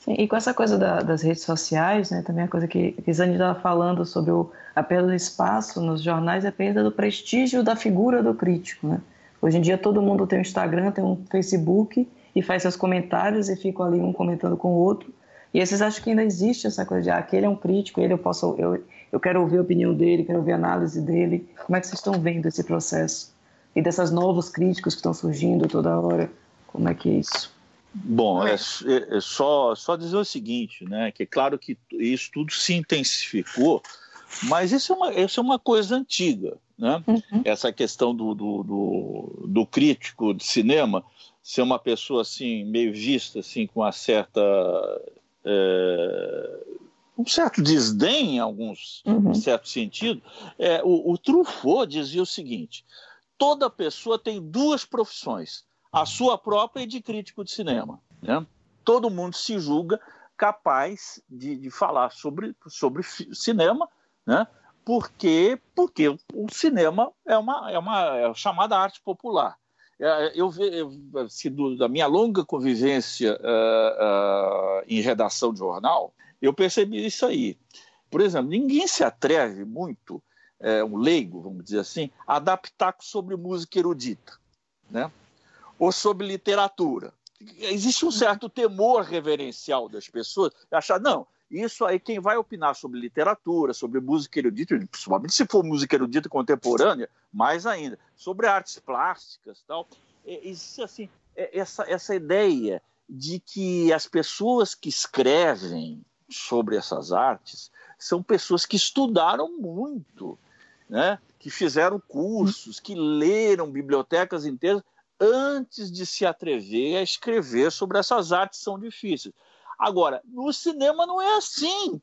Sim, e com essa coisa da, das redes sociais, né, também a coisa que, que Zane estava falando sobre o, a perda do espaço nos jornais, é a perda do prestígio da figura do crítico. Né? Hoje em dia todo mundo tem um Instagram, tem um Facebook e faz seus comentários e fica ali um comentando com o outro. E vocês acham que ainda existe essa coisa de ah, aquele é um crítico, ele eu posso, eu, eu quero ouvir a opinião dele, quero ouvir a análise dele. Como é que vocês estão vendo esse processo? E dessas novos críticos que estão surgindo toda hora, como é que é isso? Bom, é, é, é, só, só dizer o seguinte, né? Que é claro que isso tudo se intensificou, mas isso é uma, isso é uma coisa antiga, né? Uhum. Essa questão do, do, do, do, crítico de cinema ser uma pessoa assim meio vista assim com uma certa é, um certo desdém em alguns uhum. em certo sentido. É, o, o Truffaut dizia o seguinte: toda pessoa tem duas profissões a sua própria e de crítico de cinema. Né? Todo mundo se julga capaz de, de falar sobre, sobre cinema, né? porque, porque o cinema é uma, é uma é chamada arte popular. É, eu, do, da minha longa convivência uh, uh, em redação de jornal, eu percebi isso aí. Por exemplo, ninguém se atreve muito, um leigo, vamos dizer assim, a adaptar sobre música erudita. Né? ou sobre literatura. Existe um certo temor reverencial das pessoas, achar, não, isso aí quem vai opinar sobre literatura, sobre música erudita, principalmente se for música erudita contemporânea, mais ainda, sobre artes plásticas tal, é, existe assim é, essa, essa ideia de que as pessoas que escrevem sobre essas artes são pessoas que estudaram muito, né? que fizeram cursos, que leram bibliotecas inteiras antes de se atrever a escrever sobre essas artes são difíceis. Agora, no cinema não é assim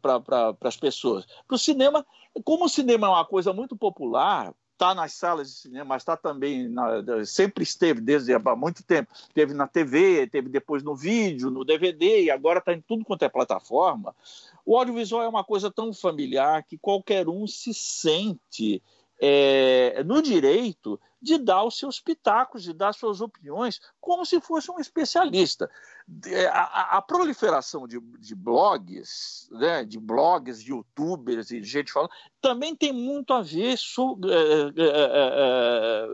para as pessoas. Para o cinema, como o cinema é uma coisa muito popular, está nas salas de cinema, mas está também, na, sempre esteve desde há muito tempo, teve na TV, teve depois no vídeo, no DVD e agora está em tudo quanto é plataforma. O audiovisual é uma coisa tão familiar que qualquer um se sente é, no direito de dar os seus pitacos, de dar suas opiniões, como se fosse um especialista. É, a, a proliferação de, de blogs, né, de blogs, de youtubers e de gente falando, também tem muito a ver com é, é,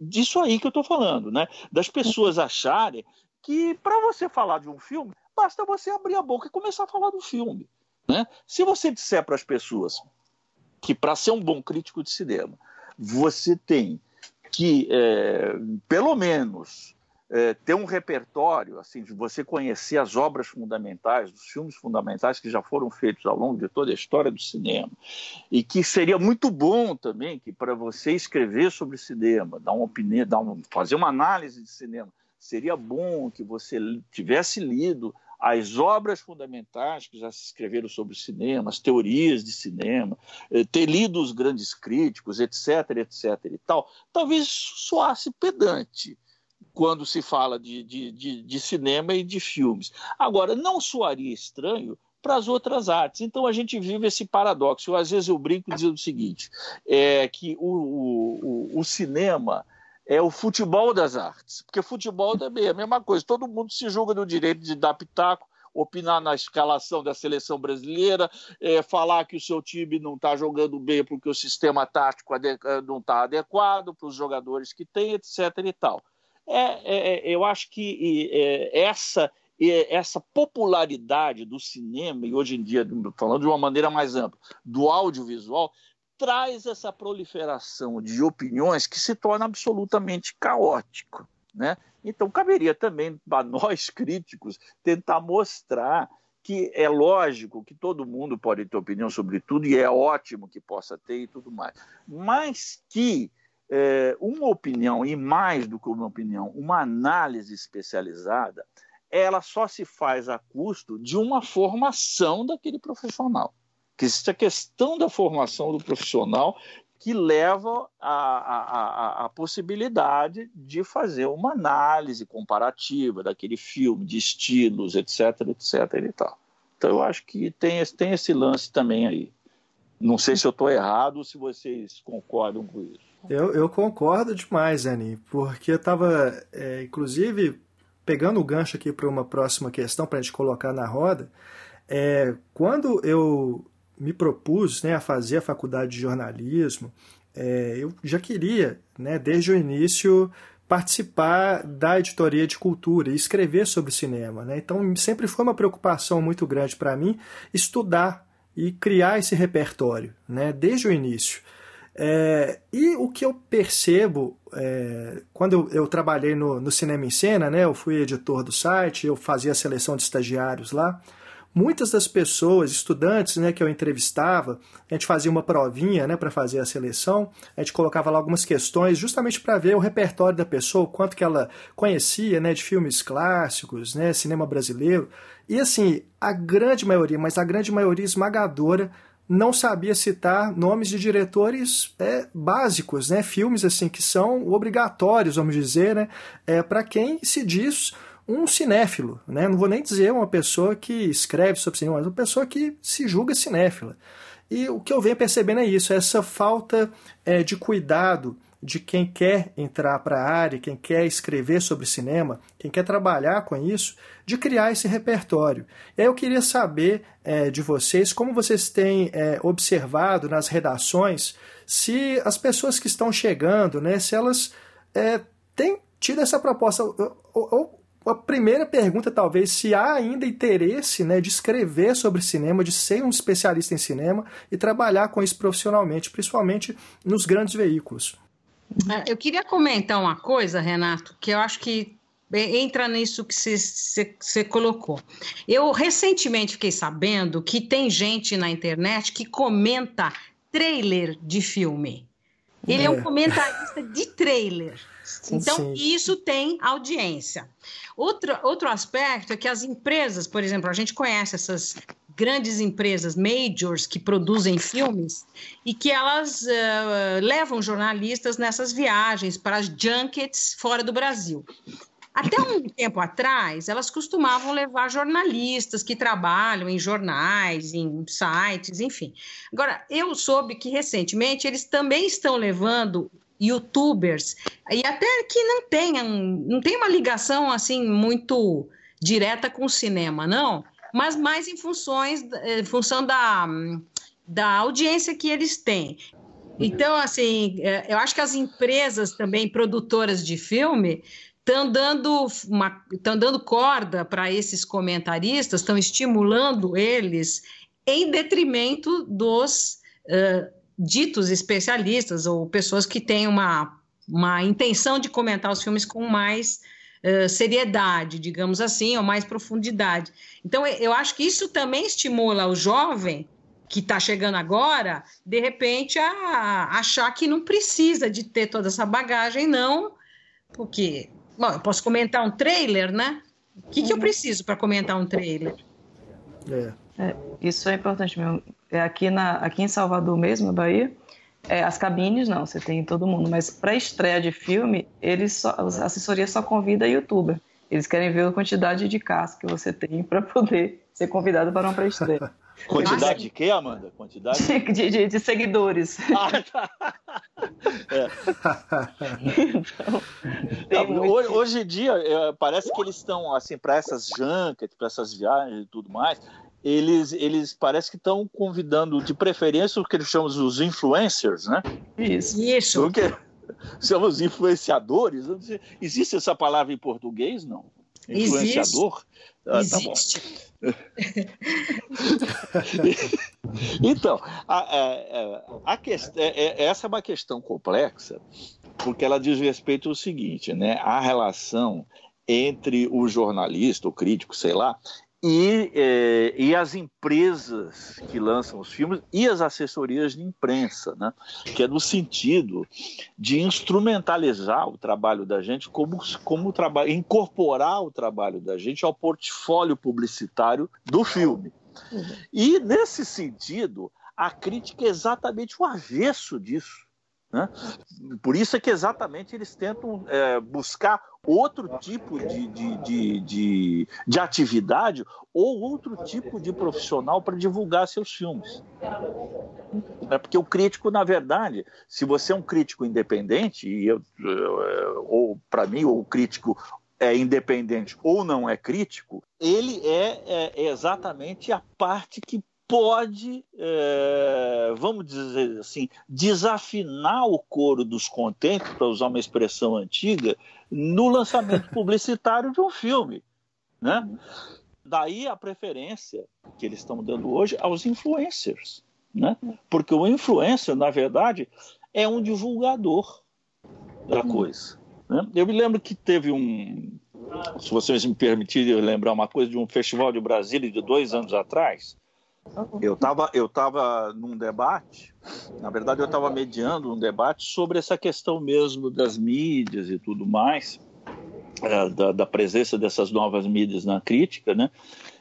disso aí que eu estou falando, né? das pessoas acharem que para você falar de um filme, basta você abrir a boca e começar a falar do filme. Né? Se você disser para as pessoas que para ser um bom crítico de cinema, você tem que, é, pelo menos, é, ter um repertório, assim, de você conhecer as obras fundamentais, os filmes fundamentais que já foram feitos ao longo de toda a história do cinema, e que seria muito bom também que para você escrever sobre cinema, dar uma opinião, dar um, fazer uma análise de cinema, seria bom que você tivesse lido as obras fundamentais que já se escreveram sobre cinema, as teorias de cinema, eh, ter lido os grandes críticos, etc, etc e tal, talvez soasse pedante quando se fala de, de, de, de cinema e de filmes. Agora, não soaria estranho para as outras artes. Então a gente vive esse paradoxo. Às vezes eu brinco dizendo o seguinte: é que o, o, o cinema é o futebol das artes. Porque futebol também é a mesma coisa. Todo mundo se julga no direito de dar pitaco, opinar na escalação da seleção brasileira, é, falar que o seu time não está jogando bem porque o sistema tático eh, não está adequado para os jogadores que tem, etc. e tal. É, é, é eu acho que é, essa essa popularidade do cinema, e hoje em dia, falando de uma maneira mais ampla, do audiovisual, traz essa proliferação de opiniões que se torna absolutamente caótico. Né? Então, caberia também a nós críticos tentar mostrar que é lógico que todo mundo pode ter opinião sobre tudo e é ótimo que possa ter e tudo mais, mas que é, uma opinião, e mais do que uma opinião, uma análise especializada, ela só se faz a custo de uma formação daquele profissional que existe a questão da formação do profissional que leva à, possibilidade de fazer uma análise comparativa daquele filme, de estilos, etc, etc e tal. Então eu acho que tem, tem esse lance também aí. Não sei se eu estou errado ou se vocês concordam com isso. Eu, eu concordo demais, Ani, porque eu estava, é, inclusive, pegando o gancho aqui para uma próxima questão para a gente colocar na roda. É, quando eu me propus né, a fazer a faculdade de jornalismo, é, eu já queria, né, desde o início, participar da editoria de cultura e escrever sobre cinema. Né? Então, sempre foi uma preocupação muito grande para mim estudar e criar esse repertório, né, desde o início. É, e o que eu percebo é, quando eu, eu trabalhei no, no, Cinema em Cena, né, eu fui editor do site, eu fazia a seleção de estagiários lá. Muitas das pessoas, estudantes né, que eu entrevistava, a gente fazia uma provinha né, para fazer a seleção, a gente colocava lá algumas questões justamente para ver o repertório da pessoa, o quanto que ela conhecia né, de filmes clássicos, né, cinema brasileiro. E assim, a grande maioria, mas a grande maioria esmagadora, não sabia citar nomes de diretores é, básicos, né, filmes assim que são obrigatórios, vamos dizer, né, é, para quem se diz um cinéfilo, né? Não vou nem dizer uma pessoa que escreve sobre cinema, mas uma pessoa que se julga cinéfila. E o que eu venho percebendo é isso, é essa falta é, de cuidado de quem quer entrar para a área, quem quer escrever sobre cinema, quem quer trabalhar com isso, de criar esse repertório. E aí eu queria saber é, de vocês como vocês têm é, observado nas redações se as pessoas que estão chegando, né, se elas é, têm tido essa proposta, ou, ou a primeira pergunta, talvez, se há ainda interesse né, de escrever sobre cinema, de ser um especialista em cinema e trabalhar com isso profissionalmente, principalmente nos grandes veículos. É, eu queria comentar uma coisa, Renato, que eu acho que entra nisso que você colocou. Eu recentemente fiquei sabendo que tem gente na internet que comenta trailer de filme. Ele é, é um comentarista de trailer. Então, Sim. isso tem audiência. Outro, outro aspecto é que as empresas, por exemplo, a gente conhece essas grandes empresas, majors, que produzem filmes e que elas uh, levam jornalistas nessas viagens para as junkets fora do Brasil. Até um tempo atrás, elas costumavam levar jornalistas que trabalham em jornais, em sites, enfim. Agora, eu soube que recentemente eles também estão levando youtubers e até que não tenham, não tem uma ligação assim muito direta com o cinema, não, mas mais em funções, em função da, da audiência que eles têm. Então, assim, é, eu acho que as empresas também produtoras de filme estão dando, uma, dando corda para esses comentaristas, estão estimulando eles em detrimento dos uh, ditos especialistas ou pessoas que têm uma, uma intenção de comentar os filmes com mais uh, seriedade, digamos assim, ou mais profundidade. Então, eu acho que isso também estimula o jovem que está chegando agora, de repente, a achar que não precisa de ter toda essa bagagem, não, porque Bom, eu posso comentar um trailer, né? O que, que eu preciso para comentar um trailer? É. É, isso é importante mesmo. É aqui, na, aqui em Salvador mesmo, na Bahia, é, as cabines não, você tem todo mundo, mas para estreia de filme, eles só, a assessoria só convida youtuber. Eles querem ver a quantidade de casos que você tem para poder ser convidado para uma pré-estreia. Quantidade de quê, Amanda? Quantidade de, de, de seguidores. Ah, tá. é. então, hoje, hoje, em dia, é, parece que eles estão, assim, para essas junkets, para essas viagens e tudo mais, eles, eles parece que estão convidando, de preferência, o que eles chamam os influencers, né? Isso. Isso. Porque são os influenciadores. Existe essa palavra em português? Não. Influenciador? Existe. Ah, tá então, a, a, a questão, é, é, essa é uma questão complexa, porque ela diz respeito ao seguinte, né? A relação entre o jornalista, o crítico, sei lá, e, é, e as empresas que lançam os filmes e as assessorias de imprensa, né? que é no sentido de instrumentalizar o trabalho da gente como, como trabalho, incorporar o trabalho da gente ao portfólio publicitário do filme. Uhum. E nesse sentido, a crítica é exatamente o avesso disso. Né? Por isso é que exatamente eles tentam é, buscar outro tipo de, de, de, de, de atividade ou outro tipo de profissional para divulgar seus filmes. É porque o crítico, na verdade, se você é um crítico independente, e eu, ou para mim, o crítico é independente ou não é crítico, ele é, é exatamente a parte que pode, é, vamos dizer assim, desafinar o coro dos contentes, para usar uma expressão antiga, no lançamento publicitário de um filme. Né? Daí a preferência que eles estão dando hoje aos influencers. Né? Porque o influencer, na verdade, é um divulgador da coisa. Né? Eu me lembro que teve um. Se vocês me permitirem lembrar uma coisa de um festival de Brasília de dois anos atrás, eu estava eu tava num debate, na verdade eu estava mediando um debate sobre essa questão mesmo das mídias e tudo mais, é, da, da, presença dessas novas mídias na crítica, né?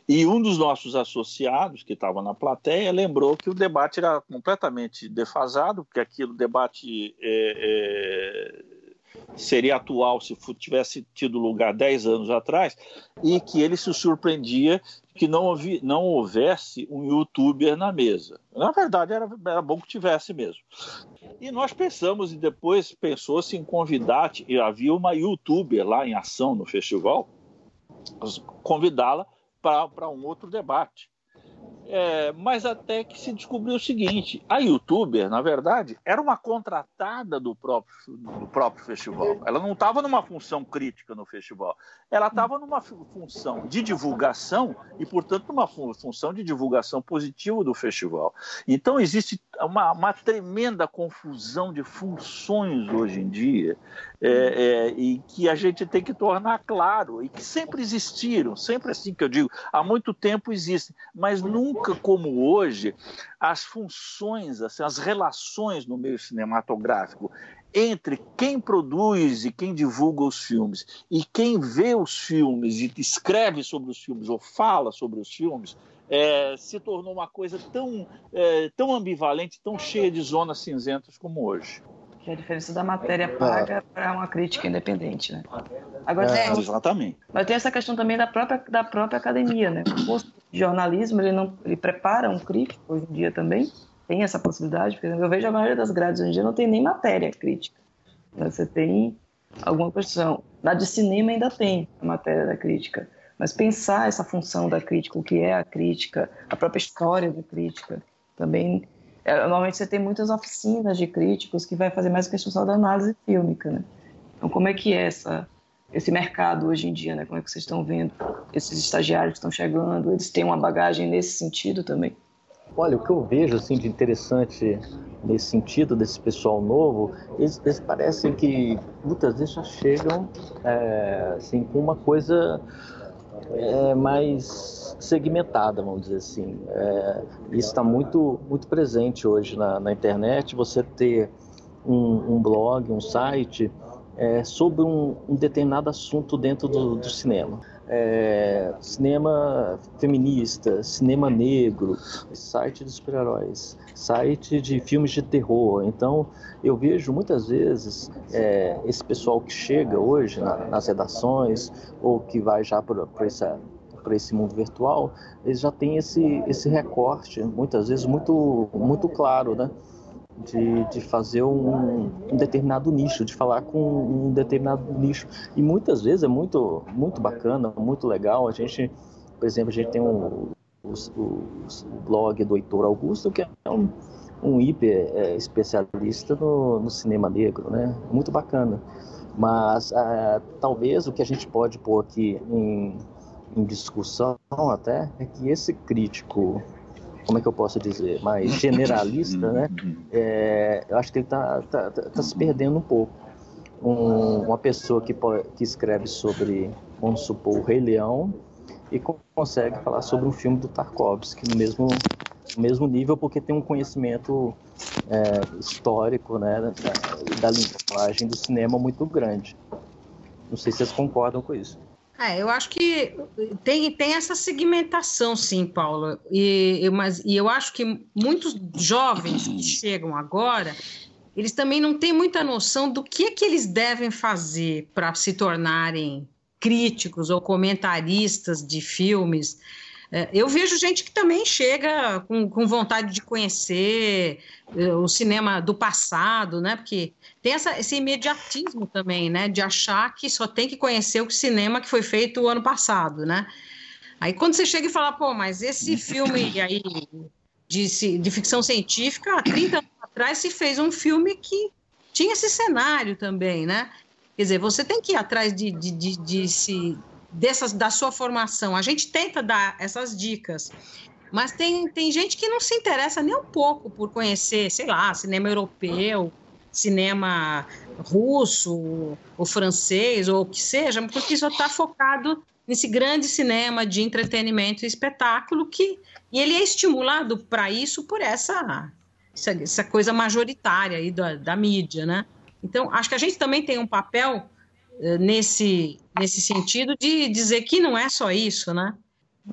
E um dos nossos associados, que estava na plateia, lembrou que o debate era completamente defasado, porque aquilo debate é, é, seria atual se tivesse tido lugar 10 anos atrás, e que ele se surpreendia que não, ouvi, não houvesse um youtuber na mesa. Na verdade, era, era bom que tivesse mesmo. E nós pensamos, e depois pensou-se em convidar, e havia uma youtuber lá em ação no festival, convidá-la para um outro debate. É, mas até que se descobriu o seguinte: a youtuber, na verdade, era uma contratada do próprio, do próprio festival. Ela não estava numa função crítica no festival. Ela estava numa função de divulgação e, portanto, numa função de divulgação positiva do festival. Então, existe uma, uma tremenda confusão de funções hoje em dia é, é, e que a gente tem que tornar claro e que sempre existiram, sempre assim que eu digo, há muito tempo existem, mas nunca como hoje as funções, assim, as relações no meio cinematográfico entre quem produz e quem divulga os filmes e quem vê os filmes e escreve sobre os filmes ou fala sobre os filmes é, se tornou uma coisa tão, é, tão ambivalente, tão cheia de zonas cinzentas como hoje. Que é a diferença da matéria paga para uma crítica independente, né? Agora, é, tem, exatamente. Mas tem essa questão também da própria, da própria academia, né? O curso de jornalismo, ele, não, ele prepara um crítico hoje em dia também, tem essa possibilidade, porque eu vejo a maioria das grades hoje em dia não tem nem matéria crítica. Você tem alguma questão. Na de cinema ainda tem a matéria da crítica, mas pensar essa função da crítica, o que é a crítica, a própria história da crítica, também é, normalmente você tem muitas oficinas de críticos que vai fazer mais questão só da análise fílmica, né? Então, como é que é essa, esse mercado hoje em dia, né? Como é que vocês estão vendo? Esses estagiários estão chegando, eles têm uma bagagem nesse sentido também? Olha, o que eu vejo assim de interessante nesse sentido desse pessoal novo, eles, eles parecem que muitas vezes já chegam é, assim com uma coisa é, mais segmentada, vamos dizer assim. É, isso está muito, muito presente hoje na, na internet. Você ter um, um blog, um site é, sobre um, um, determinado assunto dentro do, do cinema. É, cinema feminista, cinema negro, site de super-heróis, site de filmes de terror. Então, eu vejo muitas vezes é, esse pessoal que chega hoje na, nas redações ou que vai já para para esse mundo virtual, eles já têm esse, esse recorte, muitas vezes muito, muito claro, né? De, de fazer um, um, determinado nicho, de falar com um determinado nicho. E muitas vezes é muito, muito bacana, muito legal. A gente, por exemplo, a gente tem um, o, o, o blog do Heitor Augusto, que é um, um hiper é, especialista no, no, cinema negro, né? Muito bacana. Mas uh, talvez o que a gente pode pôr aqui em, em discussão até é que esse crítico como é que eu posso dizer, mais generalista, né? É, eu acho que ele está tá, tá, tá, se perdendo um pouco. Um, uma pessoa que, que escreve sobre, vamos supor, o Rei Leão e consegue falar sobre um filme do Tarkovsky no mesmo, no mesmo nível, porque tem um conhecimento é, histórico né, da, da linguagem do cinema muito grande. Não sei se vocês concordam com isso. É, eu acho que tem, tem essa segmentação, sim, Paulo. E, mas, e eu acho que muitos jovens que chegam agora, eles também não têm muita noção do que, é que eles devem fazer para se tornarem críticos ou comentaristas de filmes. É, eu vejo gente que também chega com, com vontade de conhecer eh, o cinema do passado, né? Porque tem essa, esse imediatismo também, né? De achar que só tem que conhecer o cinema que foi feito o ano passado, né? Aí quando você chega e fala, pô, mas esse filme aí de, de ficção científica, há 30 anos atrás se fez um filme que tinha esse cenário também, né? Quer dizer, você tem que ir atrás de, de, de, de se, dessas, da sua formação. A gente tenta dar essas dicas. Mas tem, tem gente que não se interessa nem um pouco por conhecer, sei lá, cinema europeu, cinema russo, ou francês, ou o que seja, porque só está focado nesse grande cinema de entretenimento e espetáculo que e ele é estimulado para isso por essa, essa, coisa majoritária aí da, da, mídia, né? Então acho que a gente também tem um papel nesse nesse sentido de dizer que não é só isso, né?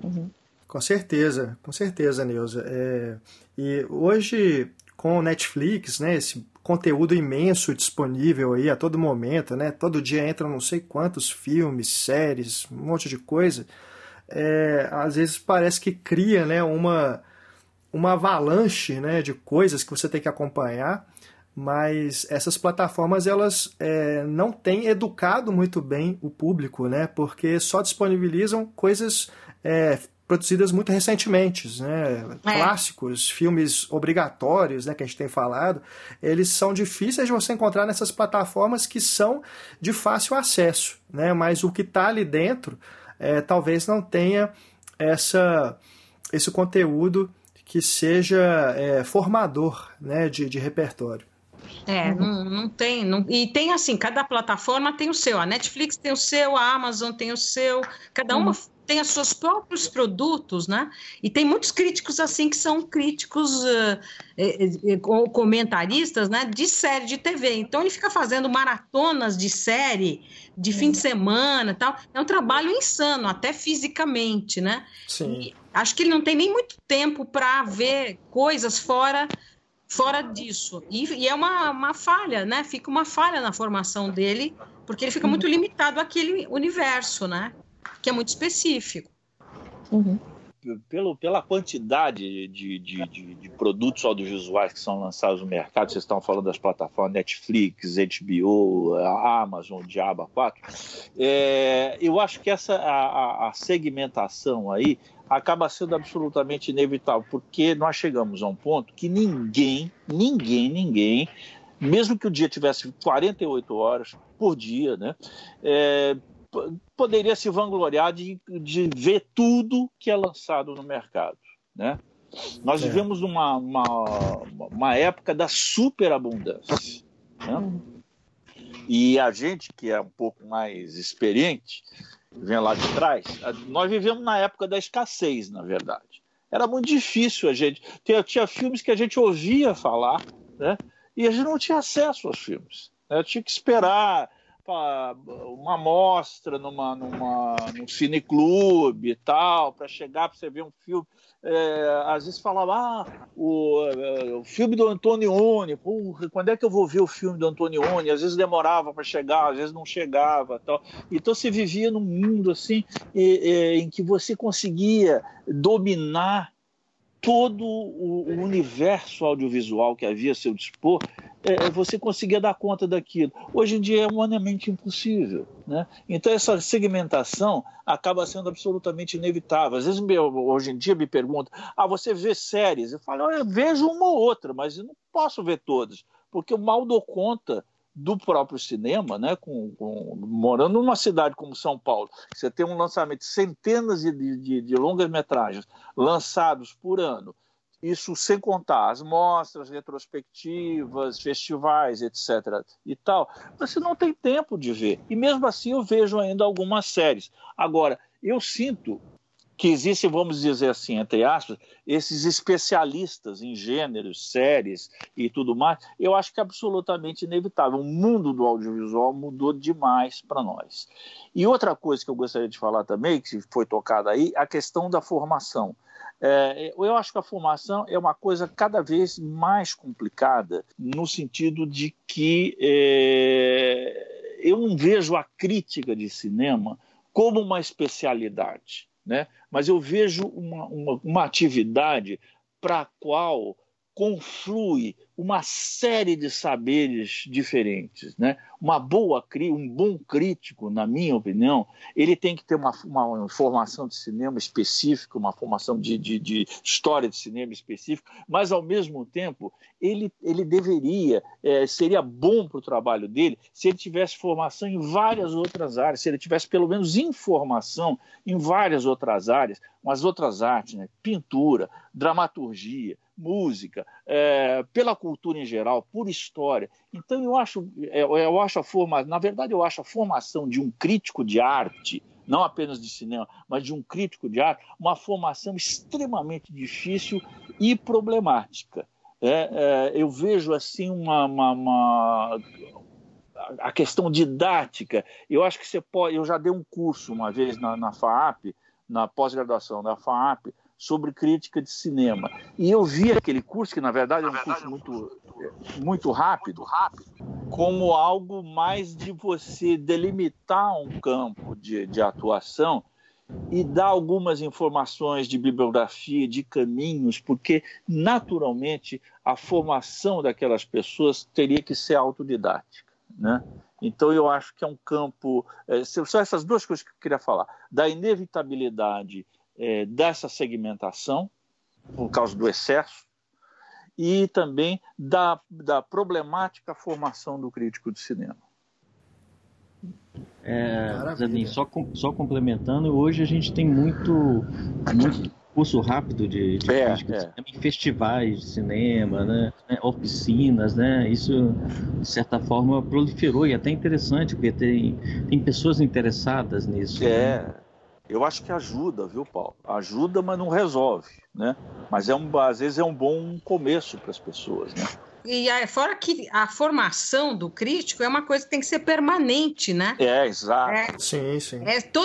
Uhum. Com certeza, com certeza, Neuza. É, e hoje com o Netflix, né, esse conteúdo imenso disponível aí a todo momento, né? Todo dia entra não sei quantos filmes, séries, um monte de coisa. É, às vezes parece que cria, né, uma uma avalanche, né, de coisas que você tem que acompanhar. Mas essas plataformas elas é, não têm educado muito bem o público, né? Porque só disponibilizam coisas é, produzidas muito recentemente, né? É. Clássicos, filmes obrigatórios, né, que a gente tem falado, eles são difíceis de você encontrar nessas plataformas que são de fácil acesso, né? Mas o que está ali dentro é, talvez não tenha essa, esse conteúdo que seja é, formador né, de, de repertório. É, não, não tem. Não, e tem assim, cada plataforma tem o seu. A Netflix tem o seu, a Amazon tem o seu, cada uma uhum tem os seus próprios produtos, né? E tem muitos críticos assim que são críticos uh, eh, comentaristas, né? De série de TV. Então ele fica fazendo maratonas de série de fim de semana, tal. É um trabalho insano, até fisicamente, né? Sim. E acho que ele não tem nem muito tempo para ver coisas fora fora disso. E, e é uma, uma falha, né? Fica uma falha na formação dele, porque ele fica muito uhum. limitado àquele universo, né? Que é muito específico. Uhum. Pelo, pela quantidade de, de, de, de, produtos audiovisuais que são lançados no mercado, vocês estão falando das plataformas Netflix, HBO, Amazon, Diaba 4, é, eu acho que essa a, a segmentação aí acaba sendo absolutamente inevitável, porque nós chegamos a um ponto que ninguém, ninguém, ninguém, mesmo que o dia tivesse 48 horas por dia, né, é, poderia se vangloriar de, de ver tudo que é lançado no mercado, né? Nós é. vivemos uma, uma, uma, época da superabundância. Né? E a gente que é um pouco mais experiente, vem lá de trás, nós vivemos na época da escassez, na verdade. Era muito difícil a gente. Tinha, tinha filmes que a gente ouvia falar, né? E a gente não tinha acesso aos filmes. Né? Tinha que esperar uma amostra numa, numa, num cineclube e tal, para chegar para você ver um filme. É, às vezes falava, ah, o, é, o filme do Antonioni, porra, quando é que eu vou ver o filme do Antonioni? Às vezes demorava para chegar, às vezes não chegava. Tal. Então você vivia num mundo assim em que você conseguia dominar todo o, universo audiovisual que havia a seu dispor, é, você conseguia dar conta daquilo. Hoje em dia é humanamente impossível. Né? Então, essa segmentação acaba sendo absolutamente inevitável. Às vezes, hoje em dia, me perguntam: ah, você vê séries? Eu falo: eu vejo uma ou outra, mas eu não posso ver todas, porque eu mal dou conta do próprio cinema, né, com, com, morando numa cidade como São Paulo, você tem um lançamento centenas de, de, de longas-metragens lançados por ano, isso sem contar as mostras, retrospectivas, festivais, etc. e tal, você não tem tempo de ver. E mesmo assim eu vejo ainda algumas séries. Agora, eu sinto que existem, vamos dizer assim, entre aspas, esses especialistas em gêneros, séries e tudo mais, eu acho que é absolutamente inevitável. O mundo do audiovisual mudou demais para nós. E outra coisa que eu gostaria de falar também, que foi tocada aí, a questão da formação. É, eu acho que a formação é uma coisa cada vez mais complicada, no sentido de que é, eu não vejo a crítica de cinema como uma especialidade né? mas eu vejo uma, uma, uma atividade para a qual conflui uma série de saberes diferentes. Né? Uma boa, um bom crítico, na minha opinião, ele tem que ter uma, uma formação de cinema específica, uma formação de, de, de, história de cinema específica, mas, ao mesmo tempo, ele, ele deveria, é, seria bom para o trabalho dele se ele tivesse formação em várias outras áreas, se ele tivesse pelo menos informação em várias outras áreas, umas outras artes, né? pintura, dramaturgia, música, é, pela cultura em geral, por história. Então eu acho, é, eu acho a forma, na verdade eu acho a formação de um crítico de arte, não apenas de cinema, mas de um crítico de arte, uma formação extremamente difícil e problemática. É, é, eu vejo assim uma, uma, uma, a questão didática. Eu acho que você pode. Eu já dei um curso uma vez na, na FAAP, na pós-graduação da FAAP, sobre crítica de cinema. E eu vi aquele curso, que na verdade é um curso muito, muito rápido, como algo mais de você delimitar um campo de, de atuação e dar algumas informações de bibliografia, de caminhos, porque naturalmente a formação daquelas pessoas teria que ser autodidática, né? Então eu acho que é um campo, é, são essas duas coisas que eu queria falar, da inevitabilidade é, dessa segmentação, por causa do excesso, e também da, da problemática formação do crítico de cinema. É, Zanin, só, só complementando, hoje a gente tem muito, muito curso rápido de, de é, crítica é. de em festivais de cinema, né? oficinas, né? Isso, de certa forma, proliferou e é até interessante, porque tem, tem pessoas interessadas nisso. É. Né? Eu acho que ajuda, viu, Paulo? Ajuda, mas não resolve, né? Mas é um, às vezes é um bom começo para as pessoas, né? E fora que a formação do crítico é uma coisa que tem que ser permanente, né? É, exato. É, sim, sim. É, to,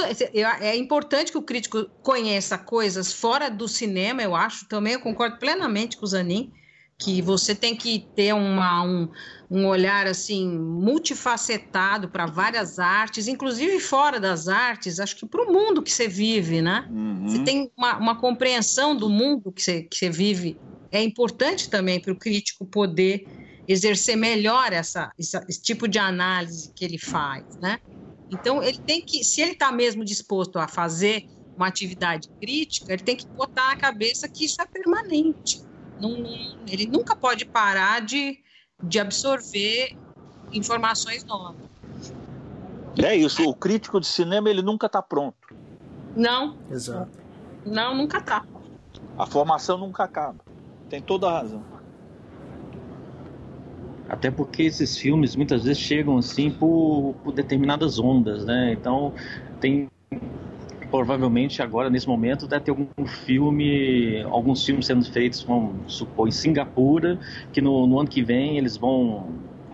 é importante que o crítico conheça coisas fora do cinema, eu acho. Também eu concordo plenamente com o Zanin que você tem que ter uma, um, um olhar assim multifacetado para várias artes, inclusive fora das artes, acho que para o mundo que você vive, né? Uhum. Você tem uma, uma, compreensão do mundo que você, que você vive. É importante também para o crítico poder exercer melhor essa, essa, esse tipo de análise que ele faz, né? Então ele tem que, se ele está mesmo disposto a fazer uma atividade crítica, ele tem que botar na cabeça que isso é permanente não, ele nunca pode parar de, de absorver informações novas. É isso, o crítico de cinema ele nunca está pronto. Não. Exato. Não, nunca está. A formação nunca acaba. Tem toda a razão. Até porque esses filmes muitas vezes chegam assim por, por determinadas ondas, né? Então tem provavelmente agora, nesse momento, deve ter algum filme, alguns filmes sendo feitos, vamos supor, em Singapura, que no, no ano que vem eles vão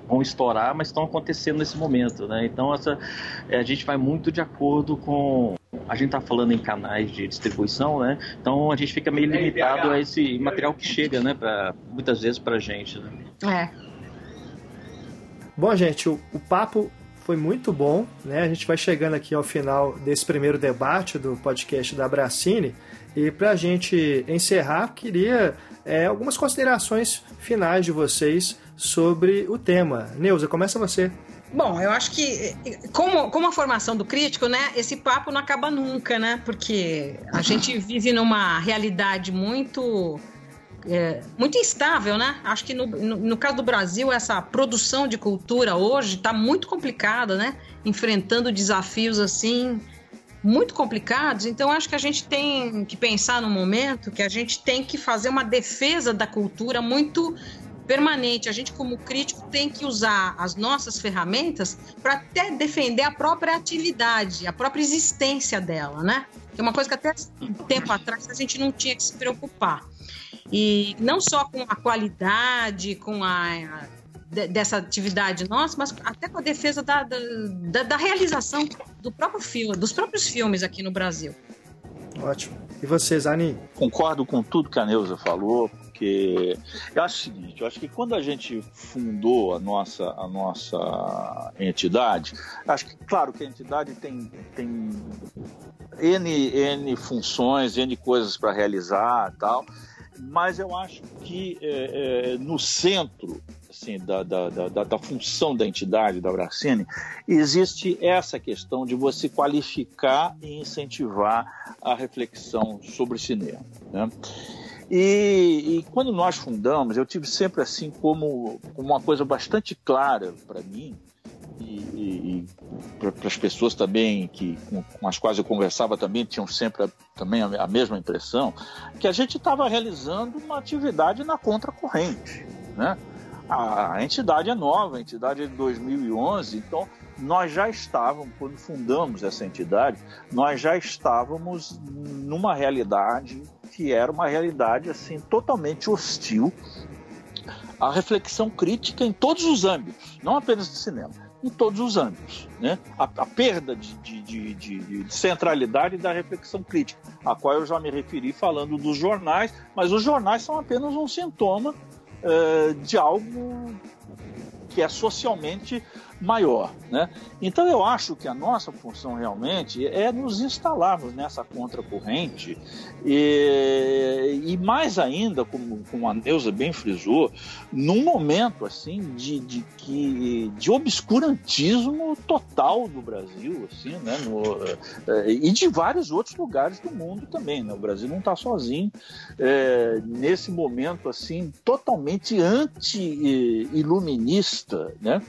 vão estourar, mas estão acontecendo nesse momento, né? Então essa é, a gente vai muito de acordo com a gente está falando em canais de distribuição, né? Então a gente fica meio limitado a esse material que chega, né? Para muitas vezes para a gente. Né? É. Bom, gente, o, o papo foi muito bom, né? A gente vai chegando aqui ao final desse primeiro debate do podcast da Bracine. E para a gente encerrar, queria é, algumas considerações finais de vocês sobre o tema. Neuza, começa você. Bom, eu acho que, como, como a formação do crítico, né, esse papo não acaba nunca, né? Porque a gente vive numa realidade muito é, muito instável, né? Acho que no, no, no, caso do Brasil, essa produção de cultura hoje está muito complicada, né? Enfrentando desafios assim muito complicados. Então, acho que a gente tem que pensar no momento que a gente tem que fazer uma defesa da cultura muito permanente. A gente, como crítico, tem que usar as nossas ferramentas para até defender a própria atividade, a própria existência dela, né? É uma coisa que até tempo atrás a gente não tinha que se preocupar. E não só com a qualidade, com a, dessa atividade nossa, mas até com a defesa da, da, da, realização do próprio filme, dos próprios filmes aqui no Brasil. Ótimo. E você, Zani? Concordo com tudo que a Neuza falou, porque eu acho o seguinte, eu acho que quando a gente fundou a nossa, a nossa entidade, acho que, claro, que a entidade tem, tem N, N funções, N coisas para realizar tal, mas eu acho que é, é, no centro assim, da, da, da, da, função da entidade da Bracene existe essa questão de você qualificar e incentivar a reflexão sobre cinema. Né? E, e, quando nós fundamos, eu tive sempre assim como, uma coisa bastante clara para mim, e, e para as pessoas também que, com, com, as quais eu conversava também tinham sempre a, também a, a mesma impressão, que a gente estava realizando uma atividade na contracorrente. Né? A, a entidade é nova, a entidade é de 2011, então nós já estávamos, quando fundamos essa entidade, nós já estávamos numa realidade que era uma realidade assim totalmente hostil à reflexão crítica em todos os âmbitos, não apenas de cinema em todos os âmbitos. Né? A, a perda de, de, de, de, centralidade da reflexão crítica, a qual eu já me referi falando dos jornais, mas os jornais são apenas um sintoma uh, de algo que é socialmente maior. Né? Então eu acho que a nossa função realmente é nos instalarmos nessa contracorrente e, e mais ainda, como, como a Neuza bem frisou, num momento assim de, de, que, de obscurantismo total do Brasil, assim, né? No, é, e de vários outros lugares do mundo também. Né? O Brasil não está sozinho é, nesse momento assim totalmente anti-iluminista, né?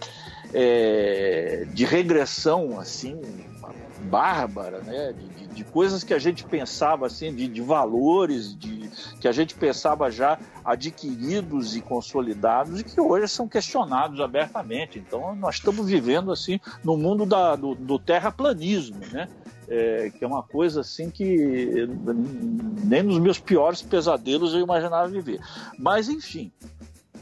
É, de regressão assim bárbara, né? De, de, de, coisas que a gente pensava assim, de, de valores, de que a gente pensava já adquiridos e consolidados e que hoje são questionados abertamente. Então nós estamos vivendo assim no mundo da, do, do terraplanismo, né? é, que é uma coisa assim que nem nos meus piores pesadelos eu imaginava viver. Mas, enfim,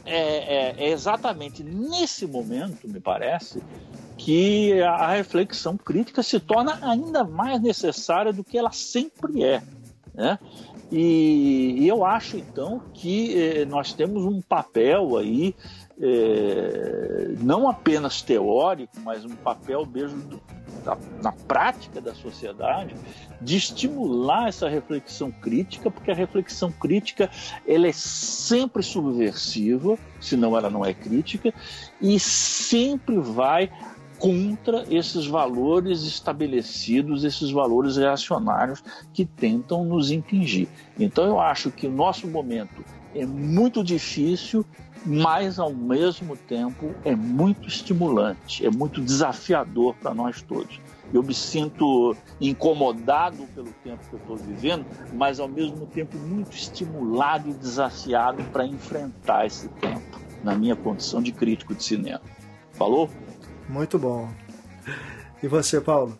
é, é, é exatamente nesse momento, me parece, que a reflexão crítica se torna ainda mais necessária do que ela sempre é. Né? E, e eu acho então que eh, nós temos um papel aí, eh, não apenas teórico, mas um papel mesmo da, na prática da sociedade, de estimular essa reflexão crítica, porque a reflexão crítica ela é sempre subversiva, senão ela não é crítica, e sempre vai contra esses valores estabelecidos, esses valores reacionários que tentam nos impingir. Então eu acho que o nosso momento é muito difícil, mas ao mesmo tempo é muito estimulante, é muito desafiador para nós todos. Eu me sinto incomodado pelo tempo que eu estou vivendo, mas ao mesmo tempo muito estimulado e desafiado para enfrentar esse tempo, na minha condição de crítico de cinema. Falou? Muito bom. E você, Paulo?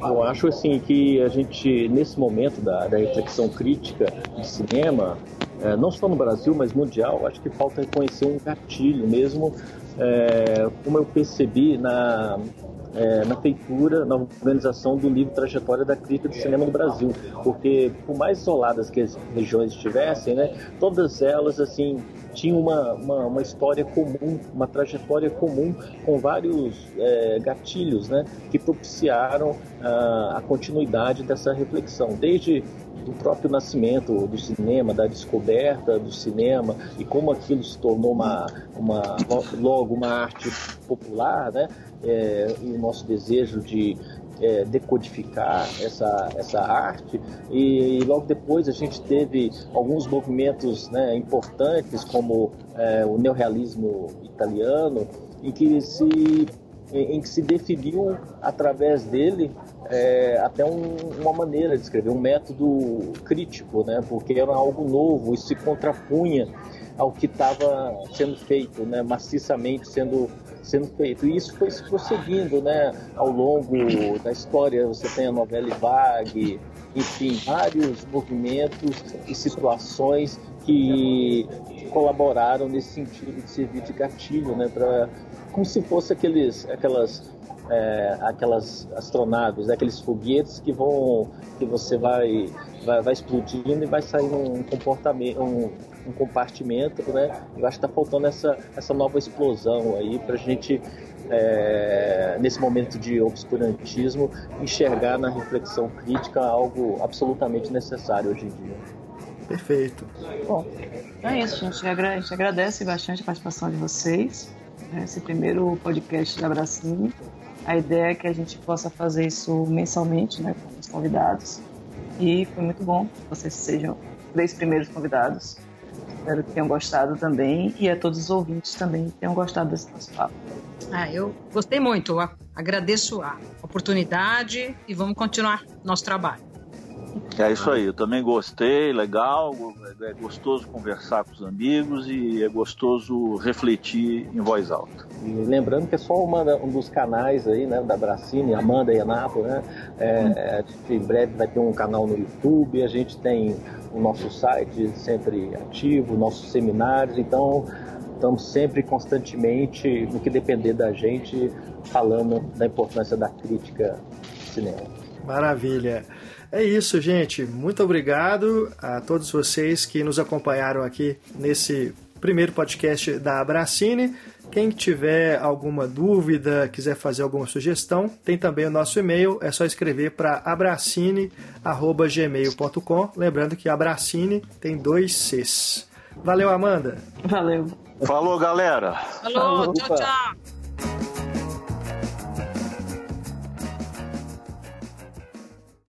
Eu acho assim que a gente, nesse momento da, da reflexão crítica de cinema, é, não só no Brasil, mas mundial, acho que falta reconhecer um gatilho mesmo, é, como eu percebi na, é, na feitura, na organização do livro Trajetória da Crítica de Cinema no Brasil, porque por mais isoladas que as regiões estivessem, né, todas elas assim tinha uma, uma, uma, história comum, uma trajetória comum com vários é, gatilhos né, que propiciaram a, a continuidade dessa reflexão, desde do próprio nascimento do cinema, da descoberta do cinema e como aquilo se tornou uma, uma logo uma arte popular, né? É, e o nosso desejo de é, decodificar essa, essa arte e, e, logo depois a gente teve alguns movimentos né, importantes como é, o neorrealismo italiano em que se em, que se definiu através dele é, até um, uma maneira de escrever, um método crítico, né? porque era algo novo, isso se contrapunha ao que estava sendo feito, né? maciçamente sendo sendo feito. E isso foi se prosseguindo né, ao longo da história. Você tem a novela Vague, enfim, vários movimentos e situações que colaboraram nesse sentido de servir de gatilho, né, pra, como se fosse aqueles, aquelas, é, aquelas astronaves, né, aqueles foguetes que vão, que você vai, vai, vai explodindo e vai sair um comportamento, um, um compartimento, né? Eu acho que está faltando essa, essa nova explosão aí para a gente, é, nesse momento de obscurantismo, enxergar na reflexão crítica algo absolutamente necessário hoje em dia. Perfeito. Bom, é isso, gente. A gente agradece bastante a participação de vocês. Né? Esse primeiro podcast da Bracine. A ideia é que a gente possa fazer isso mensalmente, né, com os convidados. E foi muito bom que vocês sejam três primeiros convidados. Espero que tenham gostado também e a todos os ouvintes também tenham gostado desse nosso papo. Ah, eu gostei muito. Agradeço a oportunidade e vamos continuar nosso trabalho. É isso aí, eu também gostei, legal, é gostoso conversar com os amigos e é gostoso refletir em voz alta. E lembrando que é só uma, um dos canais aí, né, da Bracine, Amanda e Anato, né? É, em breve vai ter um canal no YouTube, a gente tem o nosso site sempre ativo, nossos seminários, então estamos sempre constantemente, no que depender da gente, falando da importância da crítica cinema. Maravilha. É isso, gente. Muito obrigado a todos vocês que nos acompanharam aqui nesse primeiro podcast da Abracine. Quem tiver alguma dúvida, quiser fazer alguma sugestão, tem também o nosso e-mail, é só escrever para abracine@gmail.com, lembrando que Abracine tem dois Cs. Valeu, Amanda. Valeu. Falou, galera. Falou, tchau, tchau.